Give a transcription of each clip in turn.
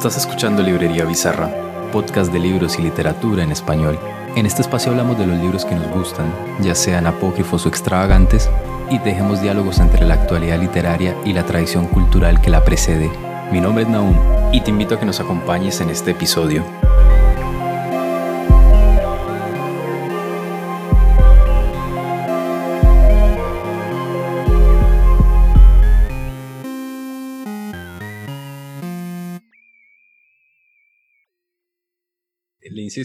Estás escuchando Librería Bizarra, podcast de libros y literatura en español. En este espacio hablamos de los libros que nos gustan, ya sean apócrifos o extravagantes, y dejemos diálogos entre la actualidad literaria y la tradición cultural que la precede. Mi nombre es Naum y te invito a que nos acompañes en este episodio.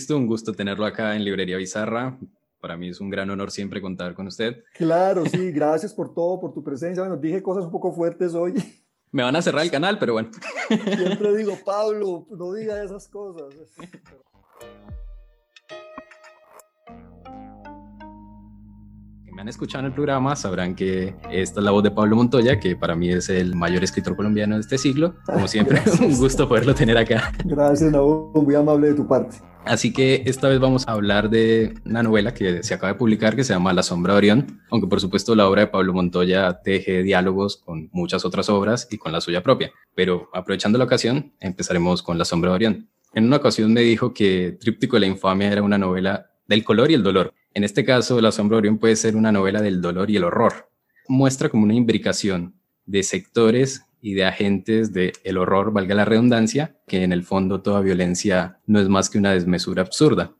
Un gusto tenerlo acá en Librería Bizarra. Para mí es un gran honor siempre contar con usted. Claro, sí, gracias por todo, por tu presencia. Bueno, dije cosas un poco fuertes hoy. Me van a cerrar el canal, pero bueno. Siempre digo, Pablo, no digas esas cosas. Me han escuchado en el programa sabrán que esta es la voz de Pablo Montoya, que para mí es el mayor escritor colombiano de este siglo. Como siempre, un gusto poderlo tener acá. Gracias, Naú, muy amable de tu parte. Así que esta vez vamos a hablar de una novela que se acaba de publicar que se llama La sombra de Orión, aunque por supuesto la obra de Pablo Montoya teje diálogos con muchas otras obras y con la suya propia. Pero aprovechando la ocasión, empezaremos con La sombra de Orión. En una ocasión me dijo que Tríptico de la Infamia era una novela del color y el dolor, en este caso, La sombra de Orión puede ser una novela del dolor y el horror. Muestra como una imbricación de sectores y de agentes del el horror, valga la redundancia, que en el fondo toda violencia no es más que una desmesura absurda.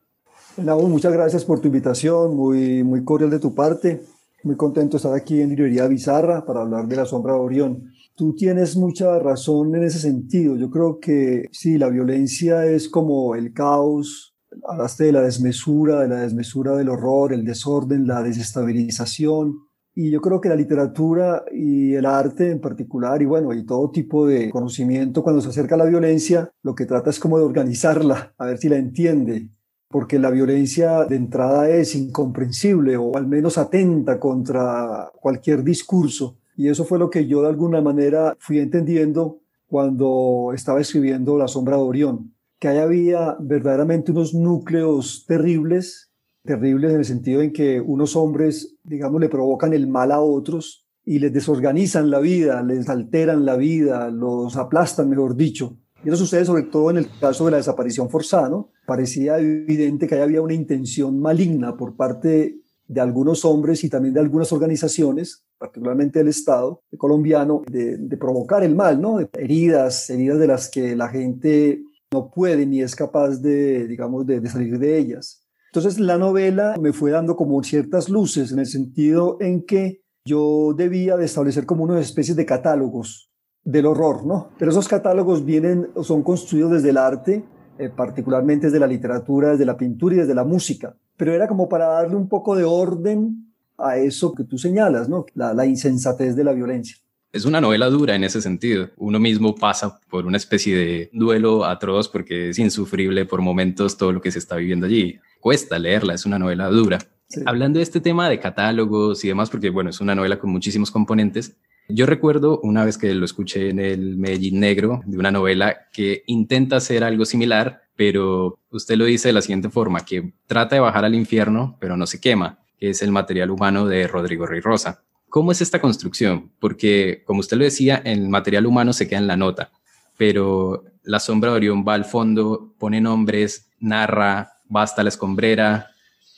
Naum, muchas gracias por tu invitación, muy, muy cordial de tu parte. Muy contento de estar aquí en Librería Bizarra para hablar de La sombra de Orión. Tú tienes mucha razón en ese sentido. Yo creo que sí, la violencia es como el caos, hablaste de la desmesura, de la desmesura del horror, el desorden, la desestabilización. Y yo creo que la literatura y el arte en particular, y bueno, y todo tipo de conocimiento, cuando se acerca a la violencia, lo que trata es como de organizarla, a ver si la entiende, porque la violencia de entrada es incomprensible o al menos atenta contra cualquier discurso. Y eso fue lo que yo de alguna manera fui entendiendo cuando estaba escribiendo La sombra de Orión que ahí había verdaderamente unos núcleos terribles, terribles en el sentido en que unos hombres, digamos, le provocan el mal a otros y les desorganizan la vida, les alteran la vida, los aplastan, mejor dicho. Y eso sucede sobre todo en el caso de la desaparición forzada, ¿no? Parecía evidente que ahí había una intención maligna por parte de algunos hombres y también de algunas organizaciones, particularmente del Estado colombiano, de, de provocar el mal, ¿no? Heridas, heridas de las que la gente no puede ni es capaz de, digamos, de, salir de ellas. Entonces la novela me fue dando como ciertas luces en el sentido en que yo debía de establecer como una especie de catálogos del horror, ¿no? Pero esos catálogos vienen, son construidos desde el arte, eh, particularmente desde la literatura, desde la pintura y desde la música. Pero era como para darle un poco de orden a eso que tú señalas, ¿no? la insensatez de la violencia es una novela dura en ese sentido. Uno mismo pasa por una especie de duelo atroz porque es insufrible por momentos todo lo que se está viviendo allí. Cuesta leerla, es una novela dura. Hablando de este tema de catálogos y demás, porque bueno, es una novela con muchísimos componentes, yo recuerdo una vez que lo escuché en el Medellín Negro, de una novela que intenta hacer algo similar, pero usted lo dice de la siguiente forma, que trata de bajar al infierno, pero no se quema, que es el material humano de Rodrigo Rey Rosa. ¿Cómo es esta construcción? Porque, como usted lo decía, el material humano se queda en la nota, pero la sombra de Orión va al fondo, pone nombres, narra, va hasta la escombrera.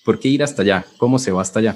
¿Por qué ir hasta allá? ¿Cómo se va hasta allá?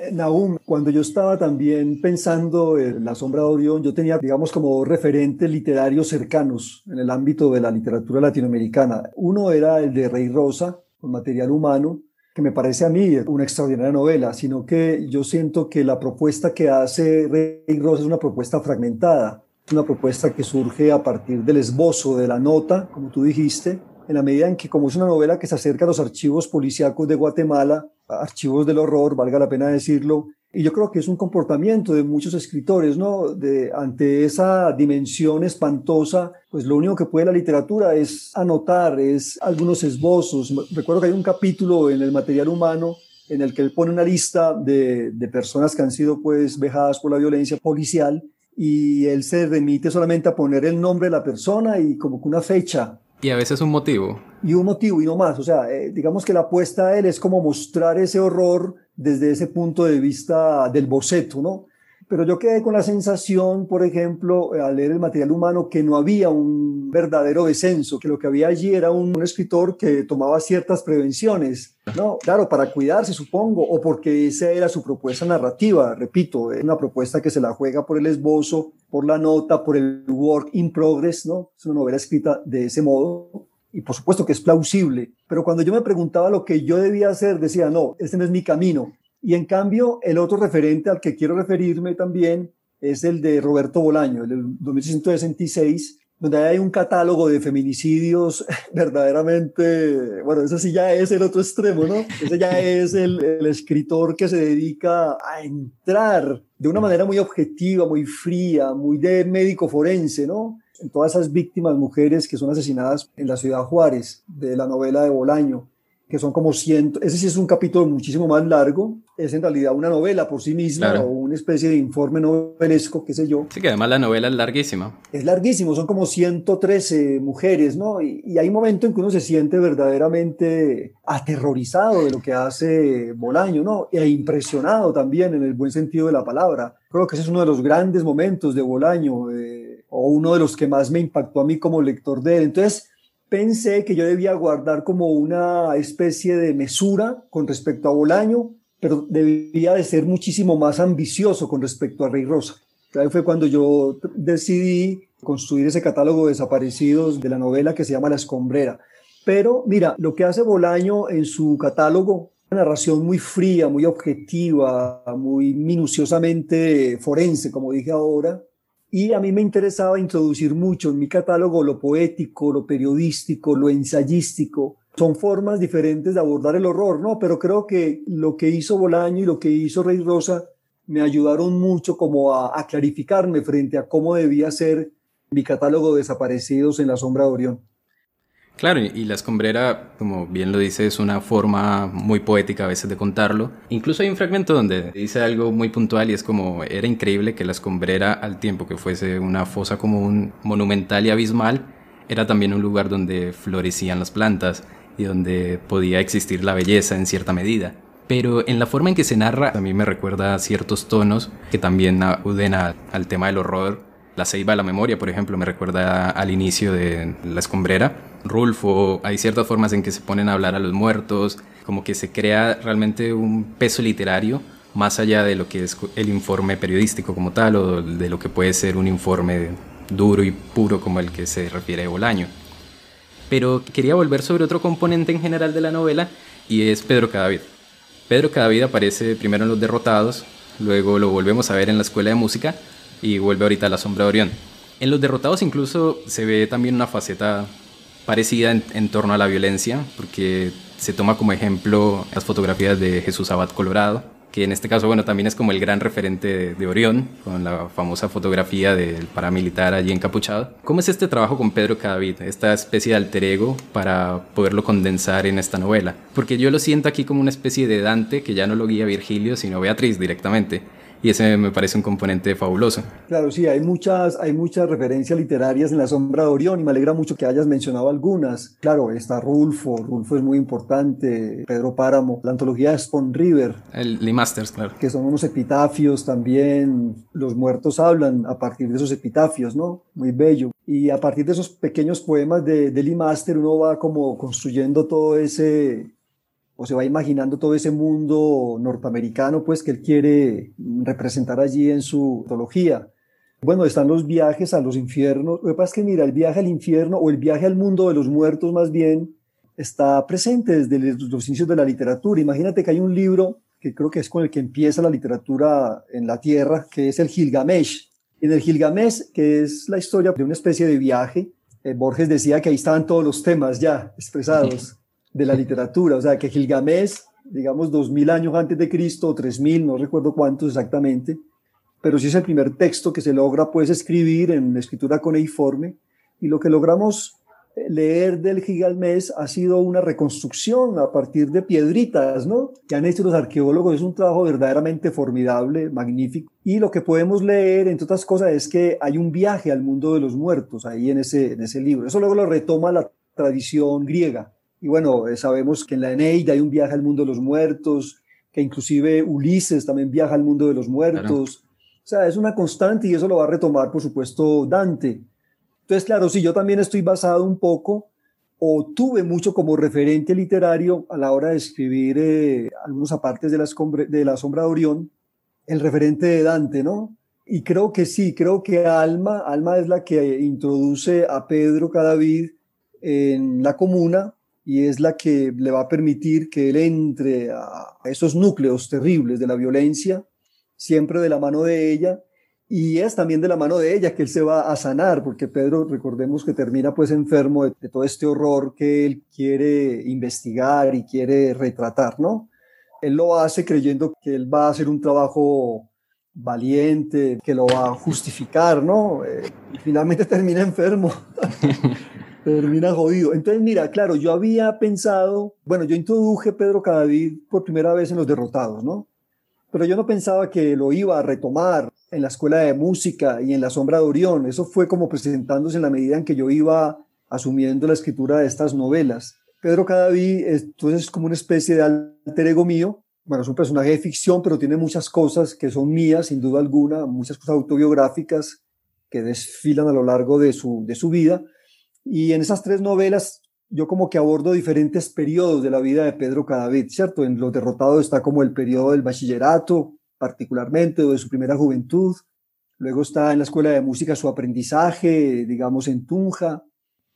Eh, Nahum, cuando yo estaba también pensando en la sombra de Orión, yo tenía, digamos, como referentes literarios cercanos en el ámbito de la literatura latinoamericana. Uno era el de Rey Rosa, con material humano, que me parece a mí una extraordinaria novela, sino que yo siento que la propuesta que hace Rey Rosa es una propuesta fragmentada, una propuesta que surge a partir del esbozo de la nota, como tú dijiste, en la medida en que como es una novela que se acerca a los archivos policíacos de Guatemala, archivos del horror, valga la pena decirlo, y yo creo que es un comportamiento de muchos escritores, ¿no? De, ante esa dimensión espantosa, pues lo único que puede la literatura es anotar, es algunos esbozos. Recuerdo que hay un capítulo en el material humano en el que él pone una lista de, de personas que han sido pues vejadas por la violencia policial y él se remite solamente a poner el nombre de la persona y como que una fecha. Y a veces un motivo. Y un motivo y no más. O sea, eh, digamos que la apuesta de él es como mostrar ese horror desde ese punto de vista del boceto, ¿no? Pero yo quedé con la sensación, por ejemplo, al leer el material humano, que no había un verdadero descenso, que lo que había allí era un, escritor que tomaba ciertas prevenciones, ¿no? Claro, para cuidarse, supongo, o porque esa era su propuesta narrativa, repito, es una propuesta que se la juega por el esbozo, por la nota, por el work in progress, ¿no? Es una novela escrita de ese modo, y por supuesto que es plausible, pero cuando yo me preguntaba lo que yo debía hacer, decía, no, este no es mi camino, y en cambio, el otro referente al que quiero referirme también es el de Roberto Bolaño, el del 2666, donde hay un catálogo de feminicidios verdaderamente, bueno, ese sí ya es el otro extremo, ¿no? Ese ya es el, el, escritor que se dedica a entrar de una manera muy objetiva, muy fría, muy de médico forense, ¿no? En todas esas víctimas mujeres que son asesinadas en la ciudad Juárez, de la novela de Bolaño que son como ciento, ese sí es un capítulo muchísimo más largo, es en realidad una novela por sí misma o una especie de informe novelesco, qué sé yo. Sí, que además la novela es larguísima. Es larguísimo, son como 113 mujeres, ¿no? Y, y hay momentos en que uno se siente verdaderamente aterrorizado de lo que hace Bolaño, ¿no? E impresionado también en el buen sentido de la palabra. Creo que ese es uno de los grandes momentos de Bolaño, eh, o uno de los que más me impactó a mí como lector de él. Entonces, pensé que yo debía guardar como una especie de mesura con respecto a Bolaño, pero debía de ser muchísimo más ambicioso con respecto a Rey Rosa. Ahí fue cuando yo decidí construir ese catálogo de desaparecidos de la novela que se llama La Escombrera. Pero mira, lo que hace Bolaño en su catálogo, una narración muy fría, muy objetiva, muy minuciosamente forense, como dije ahora, y a mí me interesaba introducir mucho en mi catálogo lo poético, lo periodístico, lo ensayístico. Son formas diferentes de abordar el horror, ¿no? Pero creo que lo que hizo Bolaño y lo que hizo Rey Rosa me ayudaron mucho como a, a clarificarme frente a cómo debía ser mi catálogo de desaparecidos en la sombra de Orión. Claro, y la escombrera, como bien lo dice, es una forma muy poética a veces de contarlo. Incluso hay un fragmento donde dice algo muy puntual y es como, era increíble que la escombrera, al tiempo que fuese una fosa común, monumental y abismal, era también un lugar donde florecían las plantas y donde podía existir la belleza en cierta medida. Pero en la forma en que se narra, a mí me recuerda ciertos tonos que también acuden al tema del horror la ceiba de la memoria, por ejemplo, me recuerda al inicio de La escombrera. Rulfo, hay ciertas formas en que se ponen a hablar a los muertos, como que se crea realmente un peso literario más allá de lo que es el informe periodístico como tal o de lo que puede ser un informe duro y puro como el que se refiere Bolaño. Pero quería volver sobre otro componente en general de la novela y es Pedro Cadavid. Pedro Cadavid aparece primero en Los Derrotados, luego lo volvemos a ver en la Escuela de Música y vuelve ahorita a la sombra de Orión. En los derrotados incluso se ve también una faceta parecida en, torno a la violencia, porque se toma como ejemplo las fotografías de Jesús Abad Colorado, que en este caso, bueno, también es como el gran referente de, Orión, con la famosa fotografía del paramilitar allí encapuchado. ¿Cómo es este trabajo con Pedro Cadavid, esta especie de alter ego para poderlo condensar en esta novela? Porque yo lo siento aquí como una especie de Dante que ya no lo guía Virgilio, sino Beatriz directamente y ese me parece un componente fabuloso. Claro, sí, hay muchas, hay muchas referencias literarias en La Sombra de Orión y me alegra mucho que hayas mencionado algunas. Claro, está Rulfo, Rulfo es muy importante, Pedro Páramo, la antología de Spawn River. El Lee Masters, claro. Que son unos epitafios también, los muertos hablan a partir de esos epitafios, ¿no? Muy bello. Y a partir de esos pequeños poemas de, de Lee Master uno va como construyendo todo ese o se va imaginando todo ese mundo norteamericano pues que él quiere representar allí en su mitología. Bueno, están los viajes a los infiernos. Lo que pasa es que, mira, el viaje al infierno o el viaje al mundo de los muertos más bien está presente desde los inicios de la literatura. Imagínate que hay un libro que creo que es con el que empieza la literatura en la Tierra, que es el Gilgamesh. En el Gilgamesh, que es la historia de una especie de viaje, eh, Borges decía que ahí estaban todos los temas ya expresados de la literatura. O sea, que Gilgamesh, digamos, dos mil años antes de Cristo, tres mil, no recuerdo cuántos exactamente, pero sí es el primer texto que se logra, pues, escribir en escritura cuneiforme. Y lo que logramos eh, leer del Gilgamesh ha sido una reconstrucción a partir de piedritas, ¿no? Que han hecho los arqueólogos. Es un trabajo verdaderamente formidable, magnífico. Y lo que podemos leer, entre otras cosas, es que hay un viaje al mundo de los muertos ahí en ese, en ese libro. Eso luego lo retoma la tradición griega. Y bueno, eh, sabemos que en la Eneida hay un viaje al mundo de los muertos, que inclusive Ulises también viaja al mundo de los muertos. O sea, es una constante y eso lo va a retomar, por supuesto, Dante. Entonces, claro, si yo también estoy basado un poco o tuve mucho como referente literario a la hora de escribir eh, algunos apartes de la, de la sombra de Orión, el referente de Dante, ¿no? Y creo que sí, creo que Alma, Alma es la que introduce a Pedro Cadavid en la comuna y es la que le va a permitir que él entre a esos núcleos terribles de la violencia, siempre de la mano de ella, y es también de la mano de ella que él se va a sanar, porque Pedro, recordemos que termina pues enfermo de, todo este horror que él quiere investigar y quiere retratar, ¿no? Él lo hace creyendo que él va a hacer un trabajo valiente, que lo va a justificar, ¿no? Eh, y finalmente termina enfermo, termina jodido. Entonces, mira, claro, yo había pensado, bueno, yo introduje Pedro Cadavid por primera vez en Los Derrotados, ¿no? Pero yo no pensaba que lo iba a retomar en la escuela de música y en la sombra de Orión. Eso fue como presentándose en la medida en que yo iba asumiendo la escritura de estas novelas. Pedro Cadaví entonces es como una especie de alter ego mío. Bueno, es un personaje de ficción, pero tiene muchas cosas que son mías, sin duda alguna, muchas cosas autobiográficas que desfilan a lo largo de su, de su vida. Y en esas tres novelas yo como que abordo diferentes periodos de la vida de Pedro Cadavid, ¿cierto? En Los Derrotados está como el periodo del bachillerato, particularmente, o de su primera juventud. Luego está en la escuela de música su aprendizaje, digamos, en Tunja.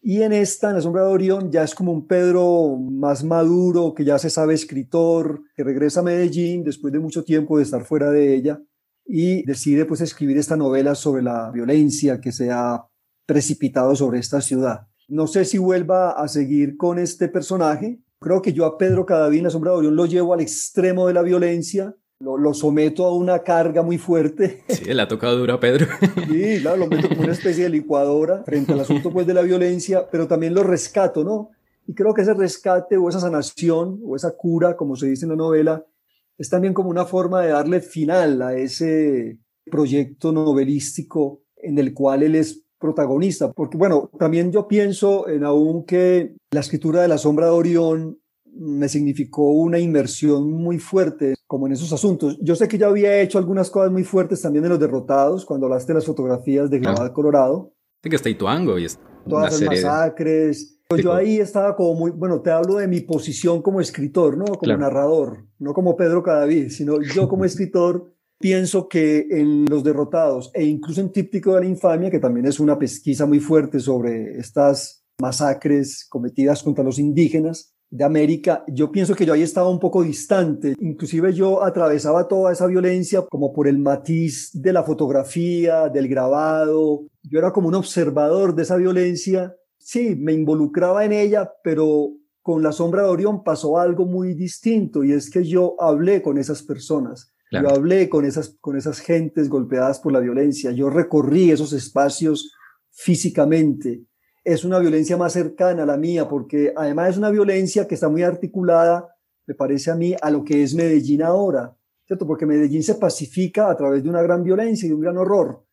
Y en esta, en la sombra de Orión, ya es como un Pedro más maduro, que ya se sabe escritor, que regresa a Medellín después de mucho tiempo de estar fuera de ella y decide pues escribir esta novela sobre la violencia que se ha precipitado sobre esta ciudad. No sé si vuelva a seguir con este personaje. Creo que yo a Pedro Cadaví en La Sombra de Orión lo llevo al extremo de la violencia, lo, someto a una carga muy fuerte. Sí, le ha tocado duro a Pedro. Sí, claro, lo meto como una especie de licuadora frente al asunto pues, de la violencia, pero también lo rescato, ¿no? Y creo que ese rescate o esa sanación o esa cura, como se dice en la novela, es también como una forma de darle final a ese proyecto novelístico en el cual él es protagonista, porque bueno, también yo pienso en aún que la escritura de la sombra de Orión me significó una inmersión muy fuerte como en esos asuntos. Yo sé que ya había hecho algunas cosas muy fuertes también en Los Derrotados, cuando hablaste de las fotografías de Glabal Colorado. Sí, que está Ituango y es Todas las masacres. Yo ahí estaba como muy, bueno, te hablo de mi posición como escritor, ¿no? Como narrador, no como Pedro Cadavid, sino yo como escritor pienso que en Los Derrotados e incluso en Típtico de la Infamia, que también es una pesquisa muy fuerte sobre estas masacres cometidas contra los indígenas de América, yo pienso que yo ahí estaba un poco distante. Inclusive yo atravesaba toda esa violencia como por el matiz de la fotografía, del grabado. Yo era como un observador de esa violencia. Sí, me involucraba en ella, pero con la sombra de Orión pasó algo muy distinto y es que yo hablé con esas personas yo hablé con esas, con esas gentes golpeadas por la violencia, yo recorrí esos espacios físicamente. Es una violencia más cercana a la mía, porque además es una violencia que está muy articulada, me parece a mí, a lo que es Medellín ahora, ¿cierto? Porque Medellín se pacifica a través de una gran violencia y de un gran horror.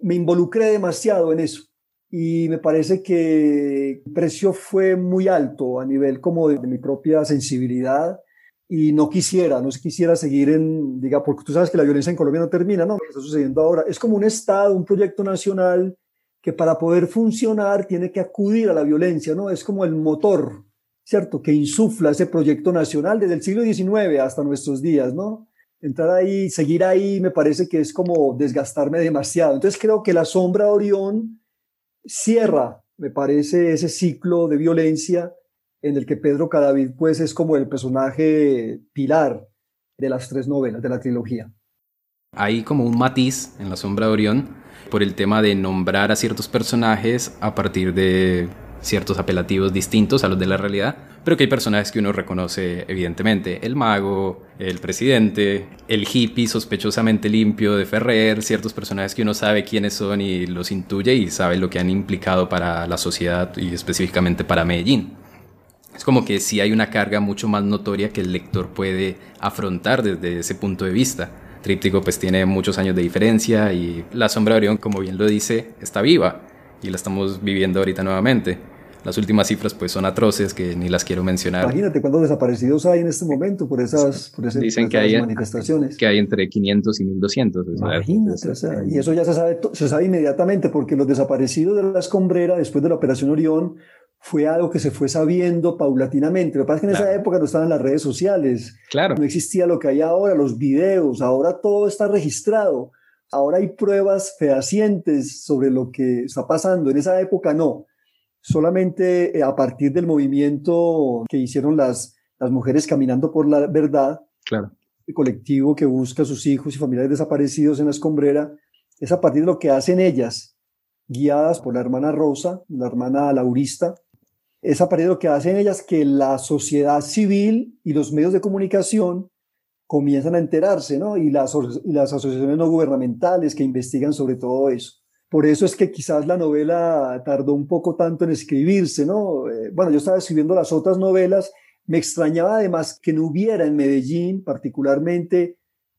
Me involucré demasiado en eso y me parece que el precio fue muy alto a nivel como de mi propia sensibilidad y no quisiera, no quisiera seguir en, diga, porque tú sabes que la violencia en Colombia no termina, ¿no? Lo que está sucediendo ahora es como un Estado, un proyecto nacional que para poder funcionar tiene que acudir a la violencia, ¿no? Es como el motor, ¿cierto? Que insufla ese proyecto nacional desde el siglo XIX hasta nuestros días, ¿no? Entrar ahí, seguir ahí, me parece que es como desgastarme demasiado. Entonces creo que la sombra de Orión cierra, me parece, ese ciclo de violencia en el que Pedro Cadavid pues es como el personaje pilar de las tres novelas de la trilogía. Hay como un matiz en La sombra de Orión por el tema de nombrar a ciertos personajes a partir de ciertos apelativos distintos a los de la realidad, pero que hay personajes que uno reconoce evidentemente. El mago, el presidente, el hippie sospechosamente limpio de Ferrer, ciertos personajes que uno sabe quiénes son y los intuye y sabe lo que han implicado para la sociedad y específicamente para Medellín. Es como que sí hay una carga mucho más notoria que el lector puede afrontar desde ese punto de vista. Tríptico pues tiene muchos años de diferencia y La Sombra de Orión, como bien lo dice, está viva y la estamos viviendo ahorita nuevamente. Las últimas cifras pues son atroces que ni las quiero mencionar. Imagínate cuántos desaparecidos hay en este momento por esas, por Dicen que hay, manifestaciones. Que hay entre 500 y 1200. Imagínate, y eso ya se sabe, se sabe inmediatamente porque los desaparecidos de la escombrera después de la Operación Orión fue algo que se fue sabiendo paulatinamente. Lo que pasa es que en esa época no estaban las redes sociales. Claro. No existía lo que hay ahora, los videos. Ahora todo está registrado. Ahora hay pruebas fehacientes sobre lo que está pasando. En esa época no. Solamente eh, a partir del movimiento que hicieron las, las mujeres caminando por la verdad, claro. el colectivo que busca a sus hijos y familiares desaparecidos en la escombrera, es a partir de lo que hacen ellas, guiadas por la hermana Rosa, la hermana Laurista, es a partir de lo que hacen ellas que la sociedad civil y los medios de comunicación comienzan a enterarse, ¿no? Y las, y las asociaciones no gubernamentales que investigan sobre todo eso. Por eso es que quizás la novela tardó un poco tanto en escribirse, ¿no? Eh, bueno, yo estaba escribiendo las otras novelas, me extrañaba además que no hubiera en Medellín particularmente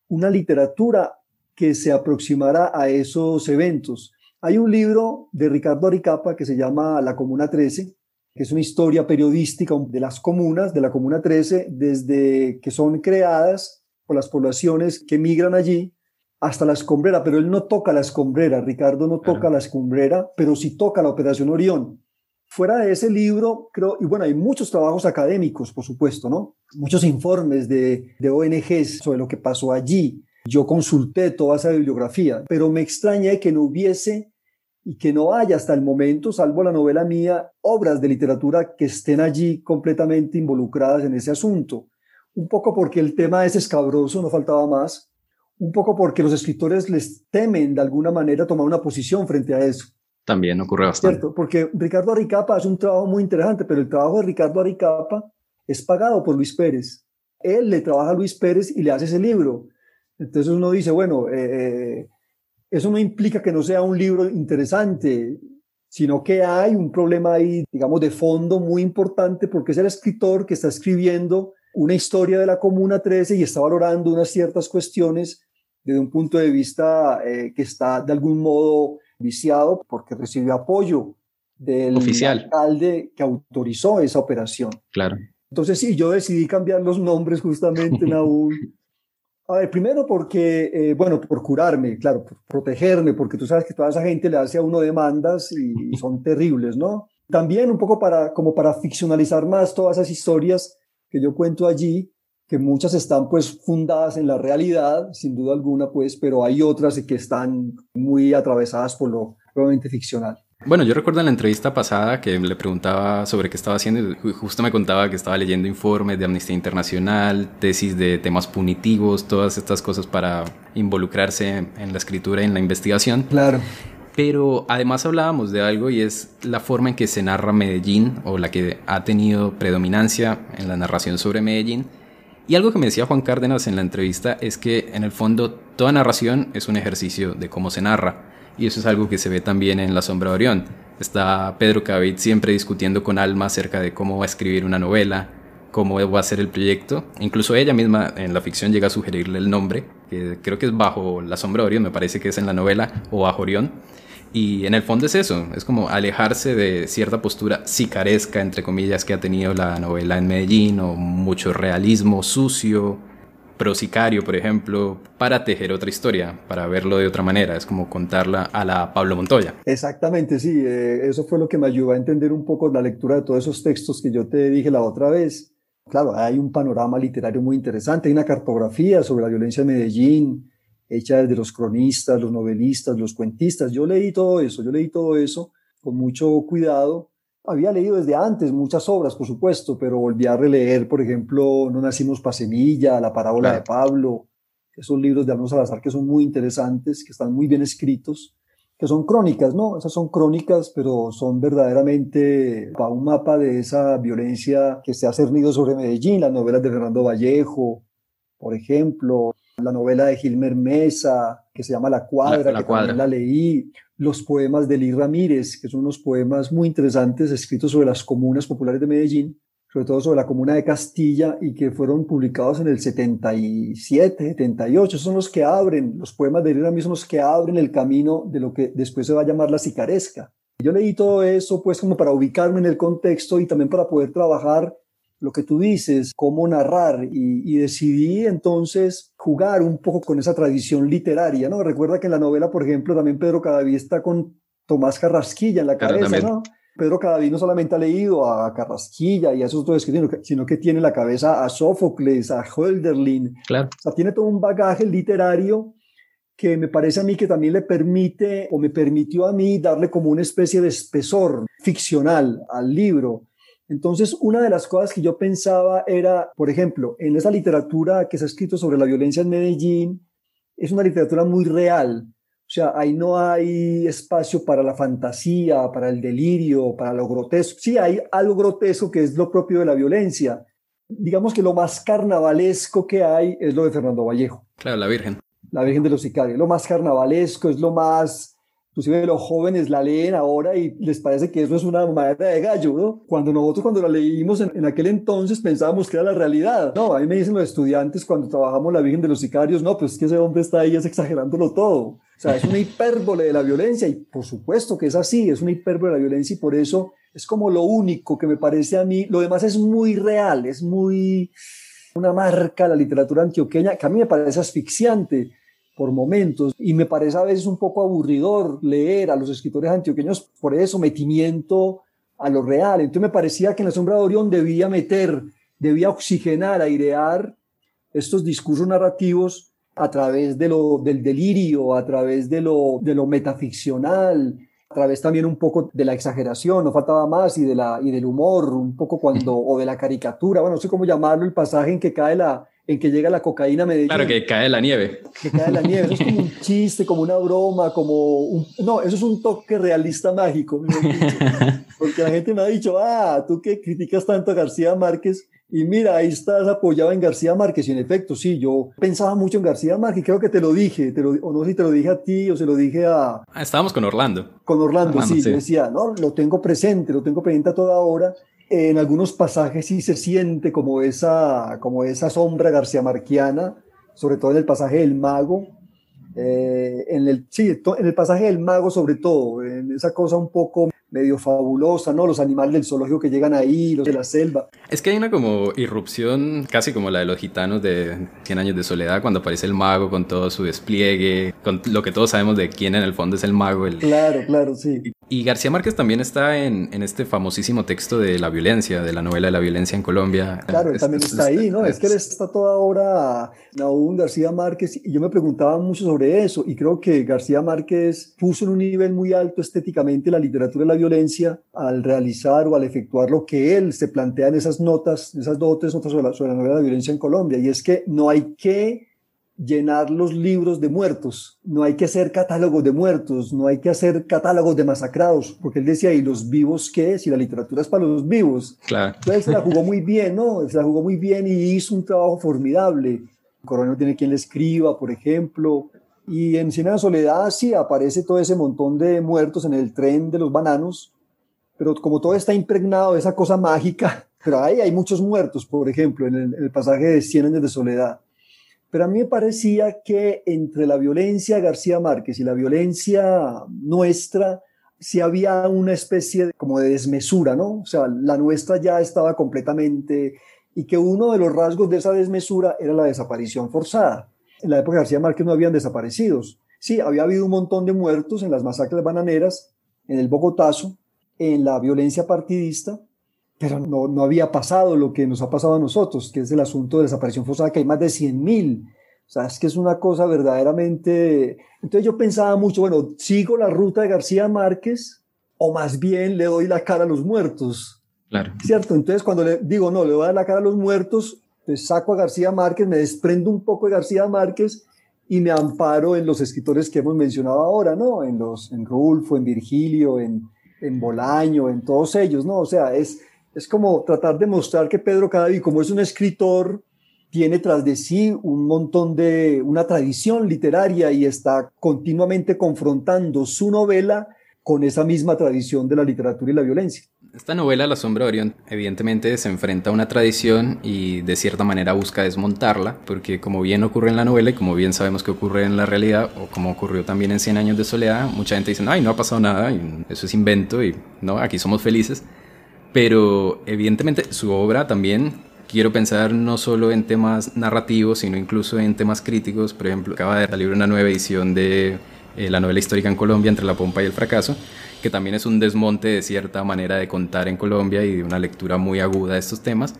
una literatura que se aproximara a esos eventos. Hay un libro de Ricardo Aricapa que se llama La Comuna 13, que es una historia periodística de las comunas, de la Comuna 13, desde que son creadas por las poblaciones que migran allí hasta la escombrera, pero él no toca la escombrera, Ricardo no toca la escombrera, pero sí toca la Operación Orión. Fuera de ese libro, creo, y bueno, hay muchos trabajos académicos, por supuesto, ¿no? Muchos informes de, de ONGs sobre lo que pasó allí. Yo consulté toda esa bibliografía, pero me extraña que no hubiese y que no haya hasta el momento, salvo la novela mía, obras de literatura que estén allí completamente involucradas en ese asunto. Un poco porque el tema es escabroso, no faltaba más, un poco porque los escritores les temen de alguna manera tomar una posición frente a eso. También ocurre bastante. Cierto, porque Ricardo Aricapa hace un trabajo muy interesante, pero el trabajo de Ricardo Aricapa es pagado por Luis Pérez. Él le trabaja a Luis Pérez y le hace ese libro. Entonces uno dice, bueno, eh, eh eso no implica que no sea un libro interesante, sino que hay un problema ahí, digamos, de fondo muy importante, porque es el escritor que está escribiendo una historia de la Comuna 13 y está valorando unas ciertas cuestiones desde un punto de vista eh, que está de algún modo viciado porque recibió apoyo del Oficial. alcalde que autorizó esa operación. Claro. Entonces sí, yo decidí cambiar los nombres justamente en un a ver, primero porque, eh, bueno, por curarme, claro, por protegerme, porque tú sabes que toda esa gente le hace a uno demandas y, son terribles, ¿no? También un poco para, como para ficcionalizar más todas esas historias que yo cuento allí, que muchas están pues fundadas en la realidad, sin duda alguna, pues, pero hay otras que están muy atravesadas por lo probablemente ficcional. Bueno, yo recuerdo en la entrevista pasada que le preguntaba sobre qué estaba haciendo y justo me contaba que estaba leyendo informes de Amnistía Internacional, tesis de temas punitivos, todas estas cosas para involucrarse en la escritura y en la investigación. Claro. Pero además hablábamos de algo y es la forma en que se narra Medellín o la que ha tenido predominancia en la narración sobre Medellín. Y algo que me decía Juan Cárdenas en la entrevista es que en el fondo toda narración es un ejercicio de cómo se narra y eso es algo que se ve también en La Sombra de Orión. Está Pedro Cavit siempre discutiendo con Alma acerca de cómo va a escribir una novela, cómo va a ser el proyecto. Incluso ella misma en la ficción llega a sugerirle el nombre, que creo que es bajo La Sombra de Orión, me parece que es en la novela, o bajo Orión. Y en el fondo es eso, es como alejarse de cierta postura sicaresca, entre comillas, que ha tenido la novela en Medellín, o mucho realismo sucio, Prosicario, por ejemplo, para tejer otra historia, para verlo de otra manera. Es como contarla a la Pablo Montoya. Exactamente, sí. Eh, eso fue lo que me ayudó a entender un poco la lectura de todos esos textos que yo te dije la otra vez. Claro, hay un panorama literario muy interesante, hay una cartografía sobre la violencia en Medellín, hecha desde los cronistas, los novelistas, los cuentistas. Yo leí todo eso, yo leí todo eso con mucho cuidado había leído desde antes muchas obras, por supuesto, pero volví a releer, por ejemplo, No nacimos para semilla, La parábola de Pablo, esos libros de Arnold Salazar que son muy interesantes, que están muy bien escritos, que son crónicas, ¿no? Esas son crónicas, pero son verdaderamente un mapa de esa violencia que se ha cernido sobre Medellín, las novelas de Fernando Vallejo, por ejemplo, la novela de Gilmer Mesa, que se llama La Cuadra, que también la leí, los poemas de Lee Ramírez, que son unos poemas muy interesantes escritos sobre las comunas populares de Medellín, sobre todo sobre la comuna de Castilla y que fueron publicados en el 77, 78. Esos son los que abren, los poemas de Lee Ramírez son los que abren el camino de lo que después se va a llamar la sicaresca. Yo leí todo eso pues como para ubicarme en el contexto y también para poder trabajar lo que tú dices, cómo narrar y, decidí entonces jugar un poco con esa tradición literaria, ¿no? Recuerda que en la novela, por ejemplo, también Pedro Cadaví está con Tomás Carrasquilla en la cabeza, ¿no? Pedro Cadaví no solamente ha leído a Carrasquilla y a esos otros escritores, sino que tiene en la cabeza a Sófocles, a Hölderlin. Claro. O sea, tiene todo un bagaje literario que me parece a mí que también le permite o me permitió a mí darle como una especie de espesor ficcional al libro. Entonces, una de las cosas que yo pensaba era, por ejemplo, en esa literatura que se ha escrito sobre la violencia en Medellín, es una literatura muy real. O sea, ahí no hay espacio para la fantasía, para el delirio, para lo grotesco. Sí, hay algo grotesco que es lo propio de la violencia. Digamos que lo más carnavalesco que hay es lo de Fernando Vallejo. Claro, la Virgen la Virgen de los Sicarios. Lo más carnavalesco, es lo más, inclusive los jóvenes la leen ahora y les parece que eso es una madera de gallo, ¿no? Cuando nosotros cuando la leímos en, aquel entonces pensábamos que era la realidad. No, a mí me dicen los estudiantes cuando trabajamos la Virgen de los Sicarios, no, pues es que ese hombre está ahí es exagerándolo todo. O sea, es una hipérbole de la violencia y por supuesto que es así, es una hipérbole de la violencia y por eso es como lo único que me parece a mí, lo demás es muy real, es muy una marca la literatura antioqueña que a mí me parece asfixiante por momentos y me parece a veces un poco aburridor leer a los escritores antioqueños por ese sometimiento a lo real. Entonces me parecía que en la sombra de Orión debía meter, debía oxigenar, airear estos discursos narrativos a través de lo, del delirio, a través de lo, de lo metaficcional, a través también un poco de la exageración, no faltaba más, y, de la, y del humor, un poco cuando, o de la caricatura, bueno, no sé cómo llamarlo, el pasaje en que cae la, en que llega la cocaína a Medellín. Claro, que cae la nieve. Que cae la nieve, eso es como un chiste, como una broma, como un... No, eso es un toque realista mágico, porque la gente me ha dicho, ah, tú que criticas tanto a García Márquez, y mira, ahí estás apoyado en García Márquez. Y en efecto, sí, yo pensaba mucho en García Márquez. Creo que te lo dije, te lo, o no sé si te lo dije a ti o se lo dije a. Ah, estábamos con Orlando. Con Orlando, sí, Yo decía, no, lo tengo presente, lo tengo presente a toda hora. En algunos pasajes sí se siente como esa, como esa sombra García Marquiana, sobre todo en el pasaje del mago. Eh, en, el, sí, en el pasaje del mago, sobre todo, en esa cosa un poco medio fabulosa, ¿no? Los animales del zoológico que llegan ahí, los de la selva. Es que hay una como irrupción, casi como la de los gitanos de 100 años de soledad, cuando aparece el mago con todo su despliegue, con lo que todos sabemos de quién en el fondo es el mago. El... Claro, claro, sí. Y García Márquez también está en, en, este famosísimo texto de la violencia, de la novela de la violencia en Colombia. Claro, él también está ahí, ¿no? Es que él está toda hora, aún García Márquez, y yo me preguntaba mucho sobre eso, y creo que García Márquez puso en un nivel muy alto estéticamente la literatura de la violencia al realizar o al efectuar lo que él se plantea en esas notas, esas dos o tres notas sobre la, sobre la novela de la violencia en Colombia, y es que no hay que llenar los libros de muertos, no hay que hacer catálogos de muertos, no hay que hacer catálogos de masacrados, porque él decía, ¿y los vivos qué? Si la literatura es para los vivos. Claro. Entonces se la jugó muy bien, ¿no? Se la jugó muy bien y hizo un trabajo formidable. Coronel tiene quien le escriba, por ejemplo. Y en Cine de Soledad sí aparece todo ese montón de muertos en el tren de los bananos, pero como todo está impregnado de esa cosa mágica, pero ahí hay muchos muertos, por ejemplo, en el, pasaje de Cien años de soledad. Pero a mí me parecía que entre la violencia García Márquez y la violencia nuestra, sí había una especie como de desmesura, ¿no? O sea, la nuestra ya estaba completamente... Y que uno de los rasgos de esa desmesura era la desaparición forzada. En la época de García Márquez no habían desaparecidos. Sí, había habido un montón de muertos en las masacres bananeras, en el Bogotazo, en la violencia partidista, pero no, no había pasado lo que nos ha pasado a nosotros, que es el asunto de desaparición forzada, que hay más de 100.000. O sea, es que es una cosa verdaderamente... Entonces yo pensaba mucho, bueno, sigo la ruta de García Márquez o más bien le doy la cara a los muertos. Claro. ¿Cierto? Entonces cuando le digo, no, le voy a dar la cara a los muertos, pues saco a García Márquez, me desprendo un poco de García Márquez y me amparo en los escritores que hemos mencionado ahora, ¿no? En los, en Rulfo, en Virgilio, en, en Bolaño, en todos ellos, ¿no? O sea, es, es como tratar de mostrar que Pedro Cadaví, como es un escritor, tiene tras de sí un montón de, una tradición literaria y está continuamente confrontando su novela con esa misma tradición de la literatura y la violencia. Esta novela, La sombra de Orión, evidentemente se enfrenta a una tradición y de cierta manera busca desmontarla, porque como bien ocurre en la novela y como bien sabemos que ocurre en la realidad, o como ocurrió también en Cien años de soledad, mucha gente dice, ay, no ha pasado nada, eso es invento y no, aquí somos felices. Pero evidentemente su obra también quiero pensar no solo en temas narrativos, sino incluso en temas críticos. Por ejemplo, acaba de salir una nueva edición de eh, la novela histórica en Colombia, Entre la pompa y el fracaso, que también es un desmonte de cierta manera de contar en Colombia y de una lectura muy aguda de estos temas.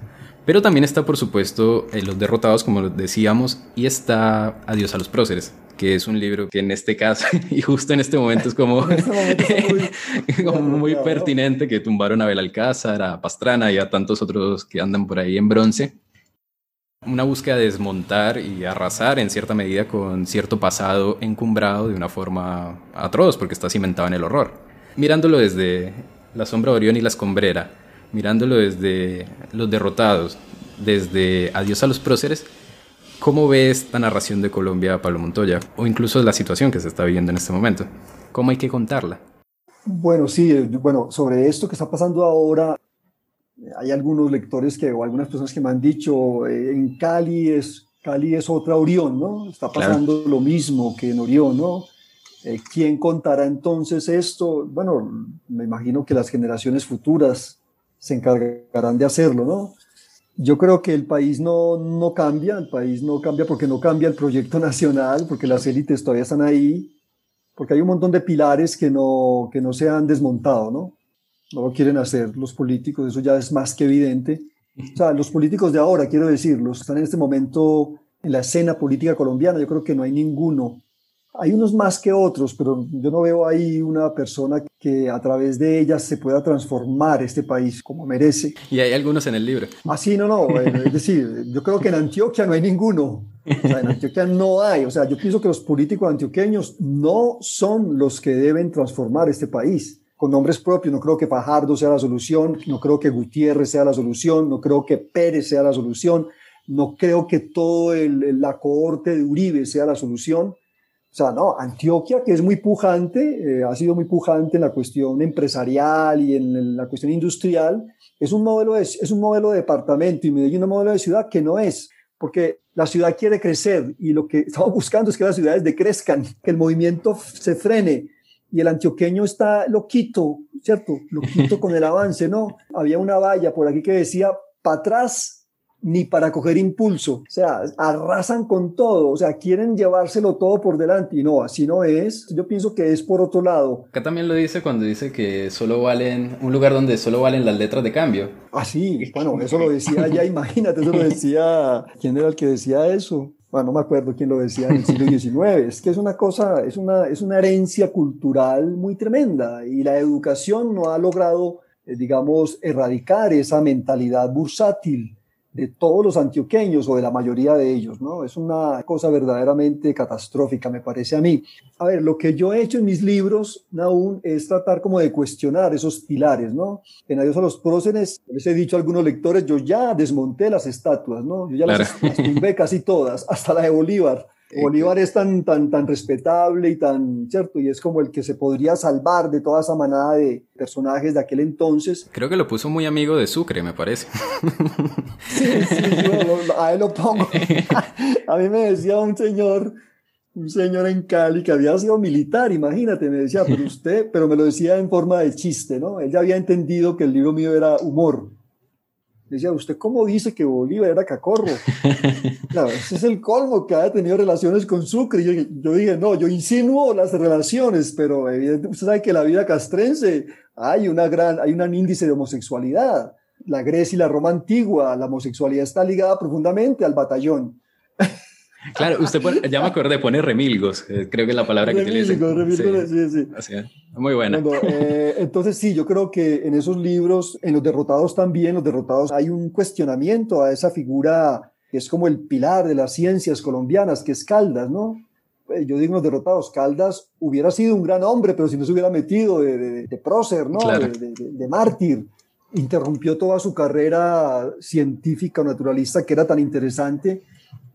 Pero también está, por supuesto, eh, Los Derrotados, como decíamos, y está Adiós a los Próceres, que es un libro que en este caso, y justo en este momento es como, este muy, pertinente, que tumbaron a Belalcázar, a Pastrana y a tantos otros que andan por ahí en bronce. Una búsqueda de desmontar y arrasar en cierta medida con cierto pasado encumbrado de una forma atroz, porque está cimentado en el horror. Mirándolo desde La sombra de Orión y la escombrera, mirándolo desde los derrotados, desde Adiós a los próceres, ¿cómo ves esta narración de Colombia, Pablo Montoya? O incluso la situación que se está viviendo en este momento. ¿Cómo hay que contarla? Bueno, sí, eh, bueno, sobre esto que está pasando ahora, hay algunos lectores que, o algunas personas que me han dicho, eh, en Cali es, Cali es otra Orión, ¿no? Está pasando lo mismo que en Orión, ¿no? Eh, ¿Quién contará entonces esto? Bueno, me imagino que las generaciones futuras se encargarán de hacerlo, ¿no? Yo creo que el país no, no cambia, el país no cambia porque no cambia el proyecto nacional, porque las élites todavía están ahí, porque hay un montón de pilares que no, que no se han desmontado, ¿no? No lo quieren hacer los políticos, eso ya es más que evidente. O sea, los políticos de ahora, quiero decirlos, están en este momento en la escena política colombiana, yo creo que no hay ninguno hay unos más que otros, pero yo no veo ahí una persona que a través de ellas se pueda transformar este país como merece. Y hay algunos en el libro. Ah, sí, no, no. es decir, yo creo que en Antioquia no hay ninguno. O sea, en Antioquia no hay. O sea, yo pienso que los políticos antioqueños no son los que deben transformar este país con nombres propios. No creo que Fajardo sea la solución, no creo que Gutiérrez sea la solución, no creo que Pérez sea la solución, no creo que todo la cohorte de Uribe sea la solución. O sea, no, Antioquia, que es muy pujante, eh, ha sido muy pujante en la cuestión empresarial y en, la cuestión industrial, es un, modelo de, es un modelo de departamento y Medellín un modelo de ciudad que no es, porque la ciudad quiere crecer y lo que estamos buscando es que las ciudades decrezcan, que el movimiento se frene. Y el antioqueño está loquito, ¿cierto? Loquito con el avance, ¿no? Había una valla por aquí que decía, para atrás ni para coger impulso. O sea, arrasan con todo, o sea, quieren llevárselo todo por delante y no, así no es. Yo pienso que es por otro lado. Acá también lo dice cuando dice que solo valen, un lugar donde solo valen las letras de cambio. Ah, sí, bueno, eso lo decía ya, imagínate, eso lo decía, ¿quién era el que decía eso? Bueno, no me acuerdo quién lo decía en el siglo XIX. Es que es una cosa, es una, es una herencia cultural muy tremenda y la educación no ha logrado, eh, digamos, erradicar esa mentalidad bursátil de todos los antioqueños o de la mayoría de ellos, ¿no? Es una cosa verdaderamente catastrófica, me parece a mí. A ver, lo que yo he hecho en mis libros, aún, es tratar como de cuestionar esos pilares, ¿no? En Adiós a los próceres, les he dicho a algunos lectores, yo ya desmonté las estatuas, ¿no? Yo ya las, las tumbé casi todas, hasta la de Bolívar. Bolívar es tan, tan, tan respetable y tan, ¿cierto? Y es como el que se podría salvar de toda esa manada de personajes de aquel entonces. Creo que lo puso muy amigo de Sucre, me parece. Sí, sí, yo a él lo pongo. A mí me decía un señor, un señor en Cali que había sido militar, imagínate, me decía, pero usted, pero me lo decía en forma de chiste, ¿no? Él ya había entendido que el libro mío era humor. Decía, ¿usted cómo dice que Bolívar era cacorro? Claro, ese es el colmo que haya tenido relaciones con Sucre. Yo, yo dije, no, yo insinuo las relaciones, pero evidentemente usted sabe que la vida castrense hay, una gran, hay un índice de homosexualidad. La Grecia y la Roma antigua, la homosexualidad está ligada profundamente al batallón. Claro, usted ya me acordé, pone remilgos, eh, creo que es la palabra que utiliza. Remilgos, sí, sí. sí. muy buena. Eh, entonces sí, yo creo que en esos libros, en los derrotados también, los derrotados, hay un cuestionamiento a esa figura que es como el pilar de las ciencias colombianas, que es Caldas, ¿no? Eh, yo digo los derrotados, Caldas hubiera sido un gran hombre, pero si no se hubiera metido de, de, prócer, ¿no? De, de mártir interrumpió toda su carrera científica o naturalista que era tan interesante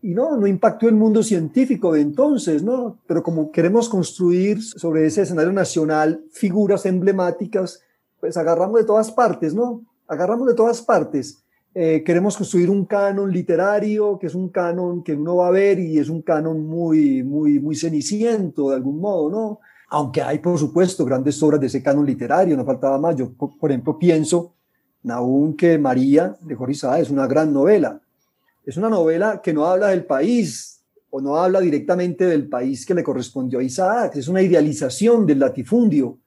y no, no impactó el mundo científico de entonces, ¿no? Pero como queremos construir sobre ese escenario nacional figuras emblemáticas, pues agarramos de todas partes, ¿no? Agarramos de todas partes. Eh, queremos construir un canon literario, que es un canon que uno va a ver y es un canon muy, muy, muy ceniciento de algún modo, ¿no? Aunque hay, por supuesto, grandes obras de ese canon literario, no faltaba más. Yo, por, ejemplo, pienso, aún que María de Jorge es una gran novela. Es una novela que no habla del país o no habla directamente del país que le correspondió a Isaac, es una idealización del latifundio,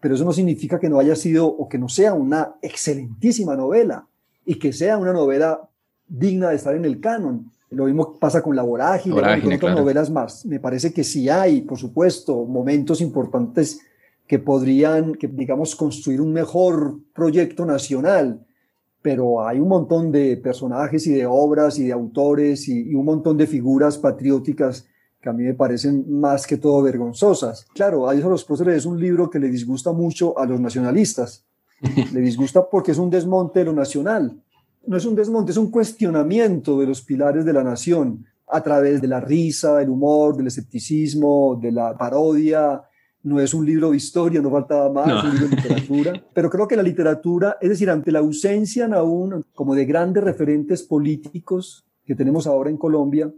pero eso no significa que no haya sido o que no sea una excelentísima novela y que sea una novela digna de estar en el canon. Lo mismo pasa con La Vorágine, y con otras novelas más. Me parece que sí hay, por supuesto, momentos importantes que podrían, que, digamos, construir un mejor proyecto nacional, pero hay un montón de personajes y de obras y de autores y, y un montón de figuras patrióticas que a mí me parecen más que todo vergonzosas. Claro, a los próceres es un libro que le disgusta mucho a los nacionalistas, Le disgusta porque es un desmonte de lo nacional. No es un desmonte, es un cuestionamiento de los pilares de la nación a través de la risa, del humor, del escepticismo, de la parodia. No es un libro de historia, no faltaba más, es un libro de literatura. Pero creo que la literatura, es decir, ante la ausencia aún como de grandes referentes políticos que tenemos ahora en Colombia,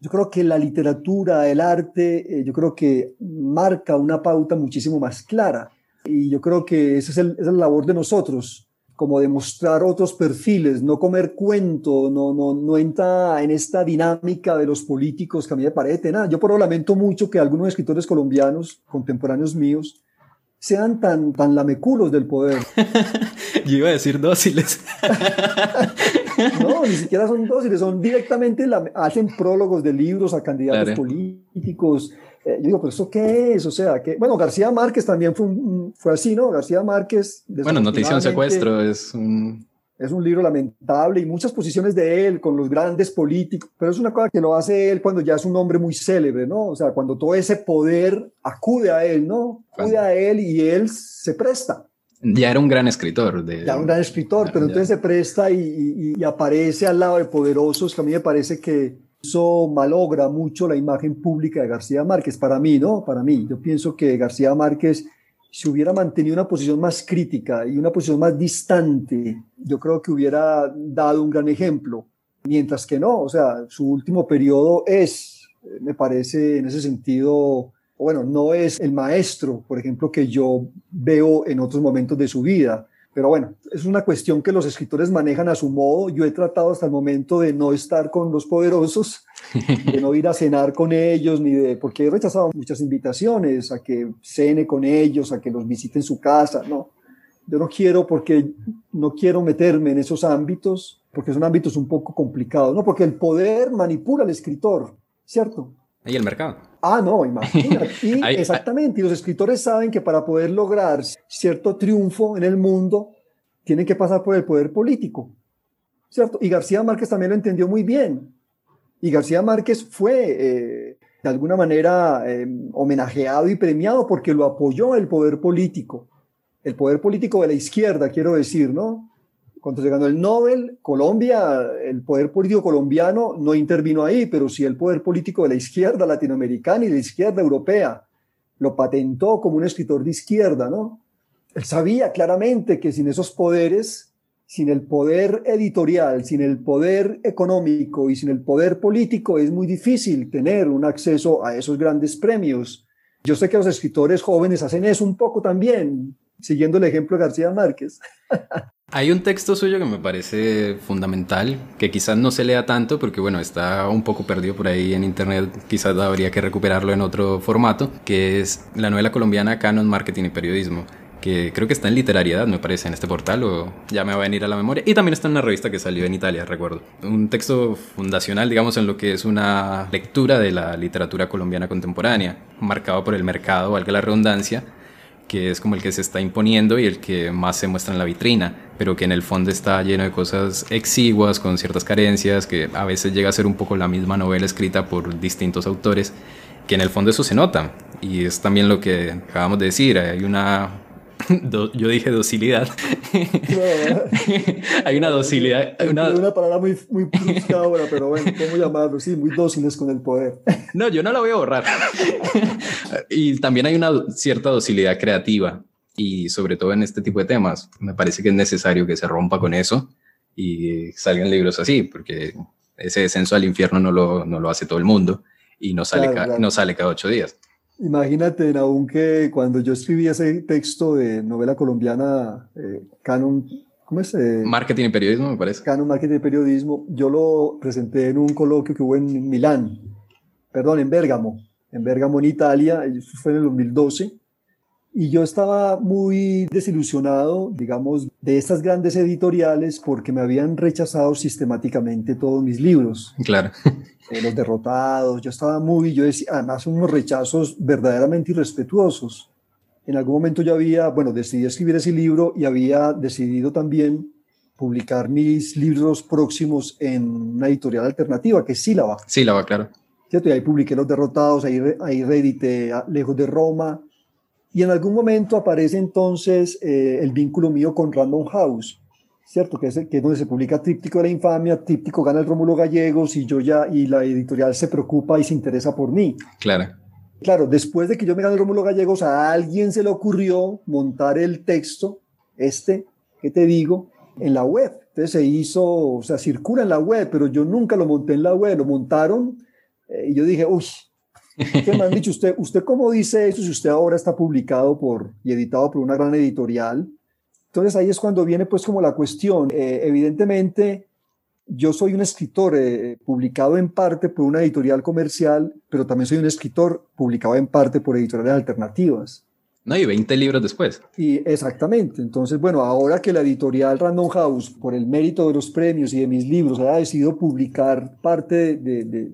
yo creo que la literatura, el arte, eh, yo creo que marca una pauta muchísimo más clara y yo creo que esa es, la labor de nosotros, como demostrar otros perfiles, no comer cuento, no, no, no entra en esta dinámica de los políticos que a mí me parece nada. Yo por lo lamento mucho que algunos escritores colombianos, contemporáneos míos, sean tan, tan lameculos del poder. Yo iba a decir dóciles. no, ni siquiera son dóciles, son directamente, hacen prólogos de libros a candidatos políticos, eh, yo digo, ¿pero eso qué es? O sea, que, bueno, García Márquez también fue, fue así, ¿no? García Márquez. Bueno, Noticia un secuestro es un. Es un libro lamentable y muchas posiciones de él con los grandes políticos, pero es una cosa que lo hace él cuando ya es un hombre muy célebre, ¿no? O sea, cuando todo ese poder acude a él, ¿no? Acude a él y él se presta. Ya era un gran escritor. De, ya un gran escritor, pero entonces se presta y, y, aparece al lado de poderosos que a mí me parece que, eso malogra mucho la imagen pública de García Márquez, para mí, ¿no? Para mí. Yo pienso que García Márquez, si hubiera mantenido una posición más crítica y una posición más distante, yo creo que hubiera dado un gran ejemplo. Mientras que no, o sea, su último periodo es, me parece en ese sentido, bueno, no es el maestro, por ejemplo, que yo veo en otros momentos de su vida pero bueno, es una cuestión que los escritores manejan a su modo. Yo he tratado hasta el momento de no estar con los poderosos, de no ir a cenar con ellos, ni de, porque he rechazado muchas invitaciones a que cene con ellos, a que los visiten su casa, no. Yo no quiero porque no quiero meterme en esos ámbitos, porque son ámbitos un poco complicados, ¿no? Porque el poder manipula al escritor, ¿cierto? Y el mercado. Ah, no, imagínate. Y exactamente, y los escritores saben que para poder lograr cierto triunfo en el mundo, tienen que pasar por el poder político, ¿cierto? Y García Márquez también lo entendió muy bien. Y García Márquez fue, eh, de alguna manera, em, homenajeado y premiado porque lo apoyó el poder político, el poder político de la izquierda, quiero decir, ¿no? Cuando se ganó el Nobel, Colombia, el poder político colombiano no intervino ahí, pero sí el poder político de la izquierda latinoamericana y de la izquierda europea. Lo patentó como un escritor de izquierda, ¿no? Él sabía claramente que sin esos poderes, sin el poder editorial, sin el poder económico y sin el poder político, es muy difícil tener un acceso a esos grandes premios. Yo sé que los escritores jóvenes hacen eso un poco también, siguiendo el ejemplo de García Márquez. Hay un texto suyo que me parece fundamental, que quizás no se lea tanto porque bueno, está un poco perdido por ahí en internet, quizás habría que recuperarlo en otro formato, que es la novela colombiana Canon, Marketing y Periodismo que creo que está en literariedad, me parece, en este portal, o ya me va a venir a la memoria. Y también está en una revista que salió en Italia, recuerdo. Un texto fundacional, digamos, en lo que es una lectura de la literatura colombiana contemporánea, marcado por el mercado, valga la redundancia, que es como el que se está imponiendo y el que más se muestra en la vitrina, pero que en el fondo está lleno de cosas exiguas, con ciertas carencias, que a veces llega a ser un poco la misma novela escrita por distintos autores, que en el fondo eso se nota. Y es también lo que acabamos de decir, hay una yo dije docilidad. hay una docilidad. Una... una palabra muy, muy ahora, pero bueno, ¿cómo llamarlo? Sí, muy dóciles con el poder. no, yo no la voy a borrar. y también hay una cierta docilidad creativa y sobre todo en este tipo de temas, me parece que es necesario que se rompa con eso y salgan libros así, porque ese descenso al infierno no lo, no lo hace todo el mundo y no sale, no sale cada ocho días. Imagínate, aún que cuando yo escribí ese texto de novela colombiana, eh, Canon, ¿cómo es? Eh, marketing y periodismo, me parece. Canon, marketing y periodismo, yo lo presenté en un coloquio que hubo en Milán, perdón, en Bérgamo, en Bérgamo, en Italia, fue en el 2012. Y yo estaba muy desilusionado, digamos, de estas grandes editoriales porque me habían rechazado sistemáticamente todos mis libros. Claro. Eh, los derrotados, yo estaba muy, yo decía, además unos rechazos verdaderamente irrespetuosos. En algún momento yo había, bueno, decidí escribir ese libro y había decidido también publicar mis libros próximos en una editorial alternativa, que es Sílaba. Sílaba, claro. ¿Cierto? Y ahí publiqué Los Derrotados, ahí, ahí reedité Lejos de Roma, y en algún momento aparece entonces eh, el vínculo mío con Random House, ¿cierto? Que es, que es donde se publica Tríptico de la Infamia, Tríptico gana el Rómulo Gallegos y yo ya, y la editorial se preocupa y se interesa por mí. Claro. Claro, después de que yo me gane el Rómulo Gallegos, a alguien se le ocurrió montar el texto, este, que te digo, en la web. Entonces se hizo, o sea, circula en la web, pero yo nunca lo monté en la web, lo montaron eh, y yo dije, uy, ¿Qué me han dicho usted? ¿Usted cómo dice eso si usted ahora está publicado por y editado por una gran editorial? Entonces ahí es cuando viene pues como la cuestión. Eh, evidentemente yo soy un escritor eh, publicado en parte por una editorial comercial, pero también soy un escritor publicado en parte por editoriales alternativas. No, y 20 libros después. Y exactamente. Entonces, bueno, ahora que la editorial Random House, por el mérito de los premios y de mis libros, ha decidido publicar parte de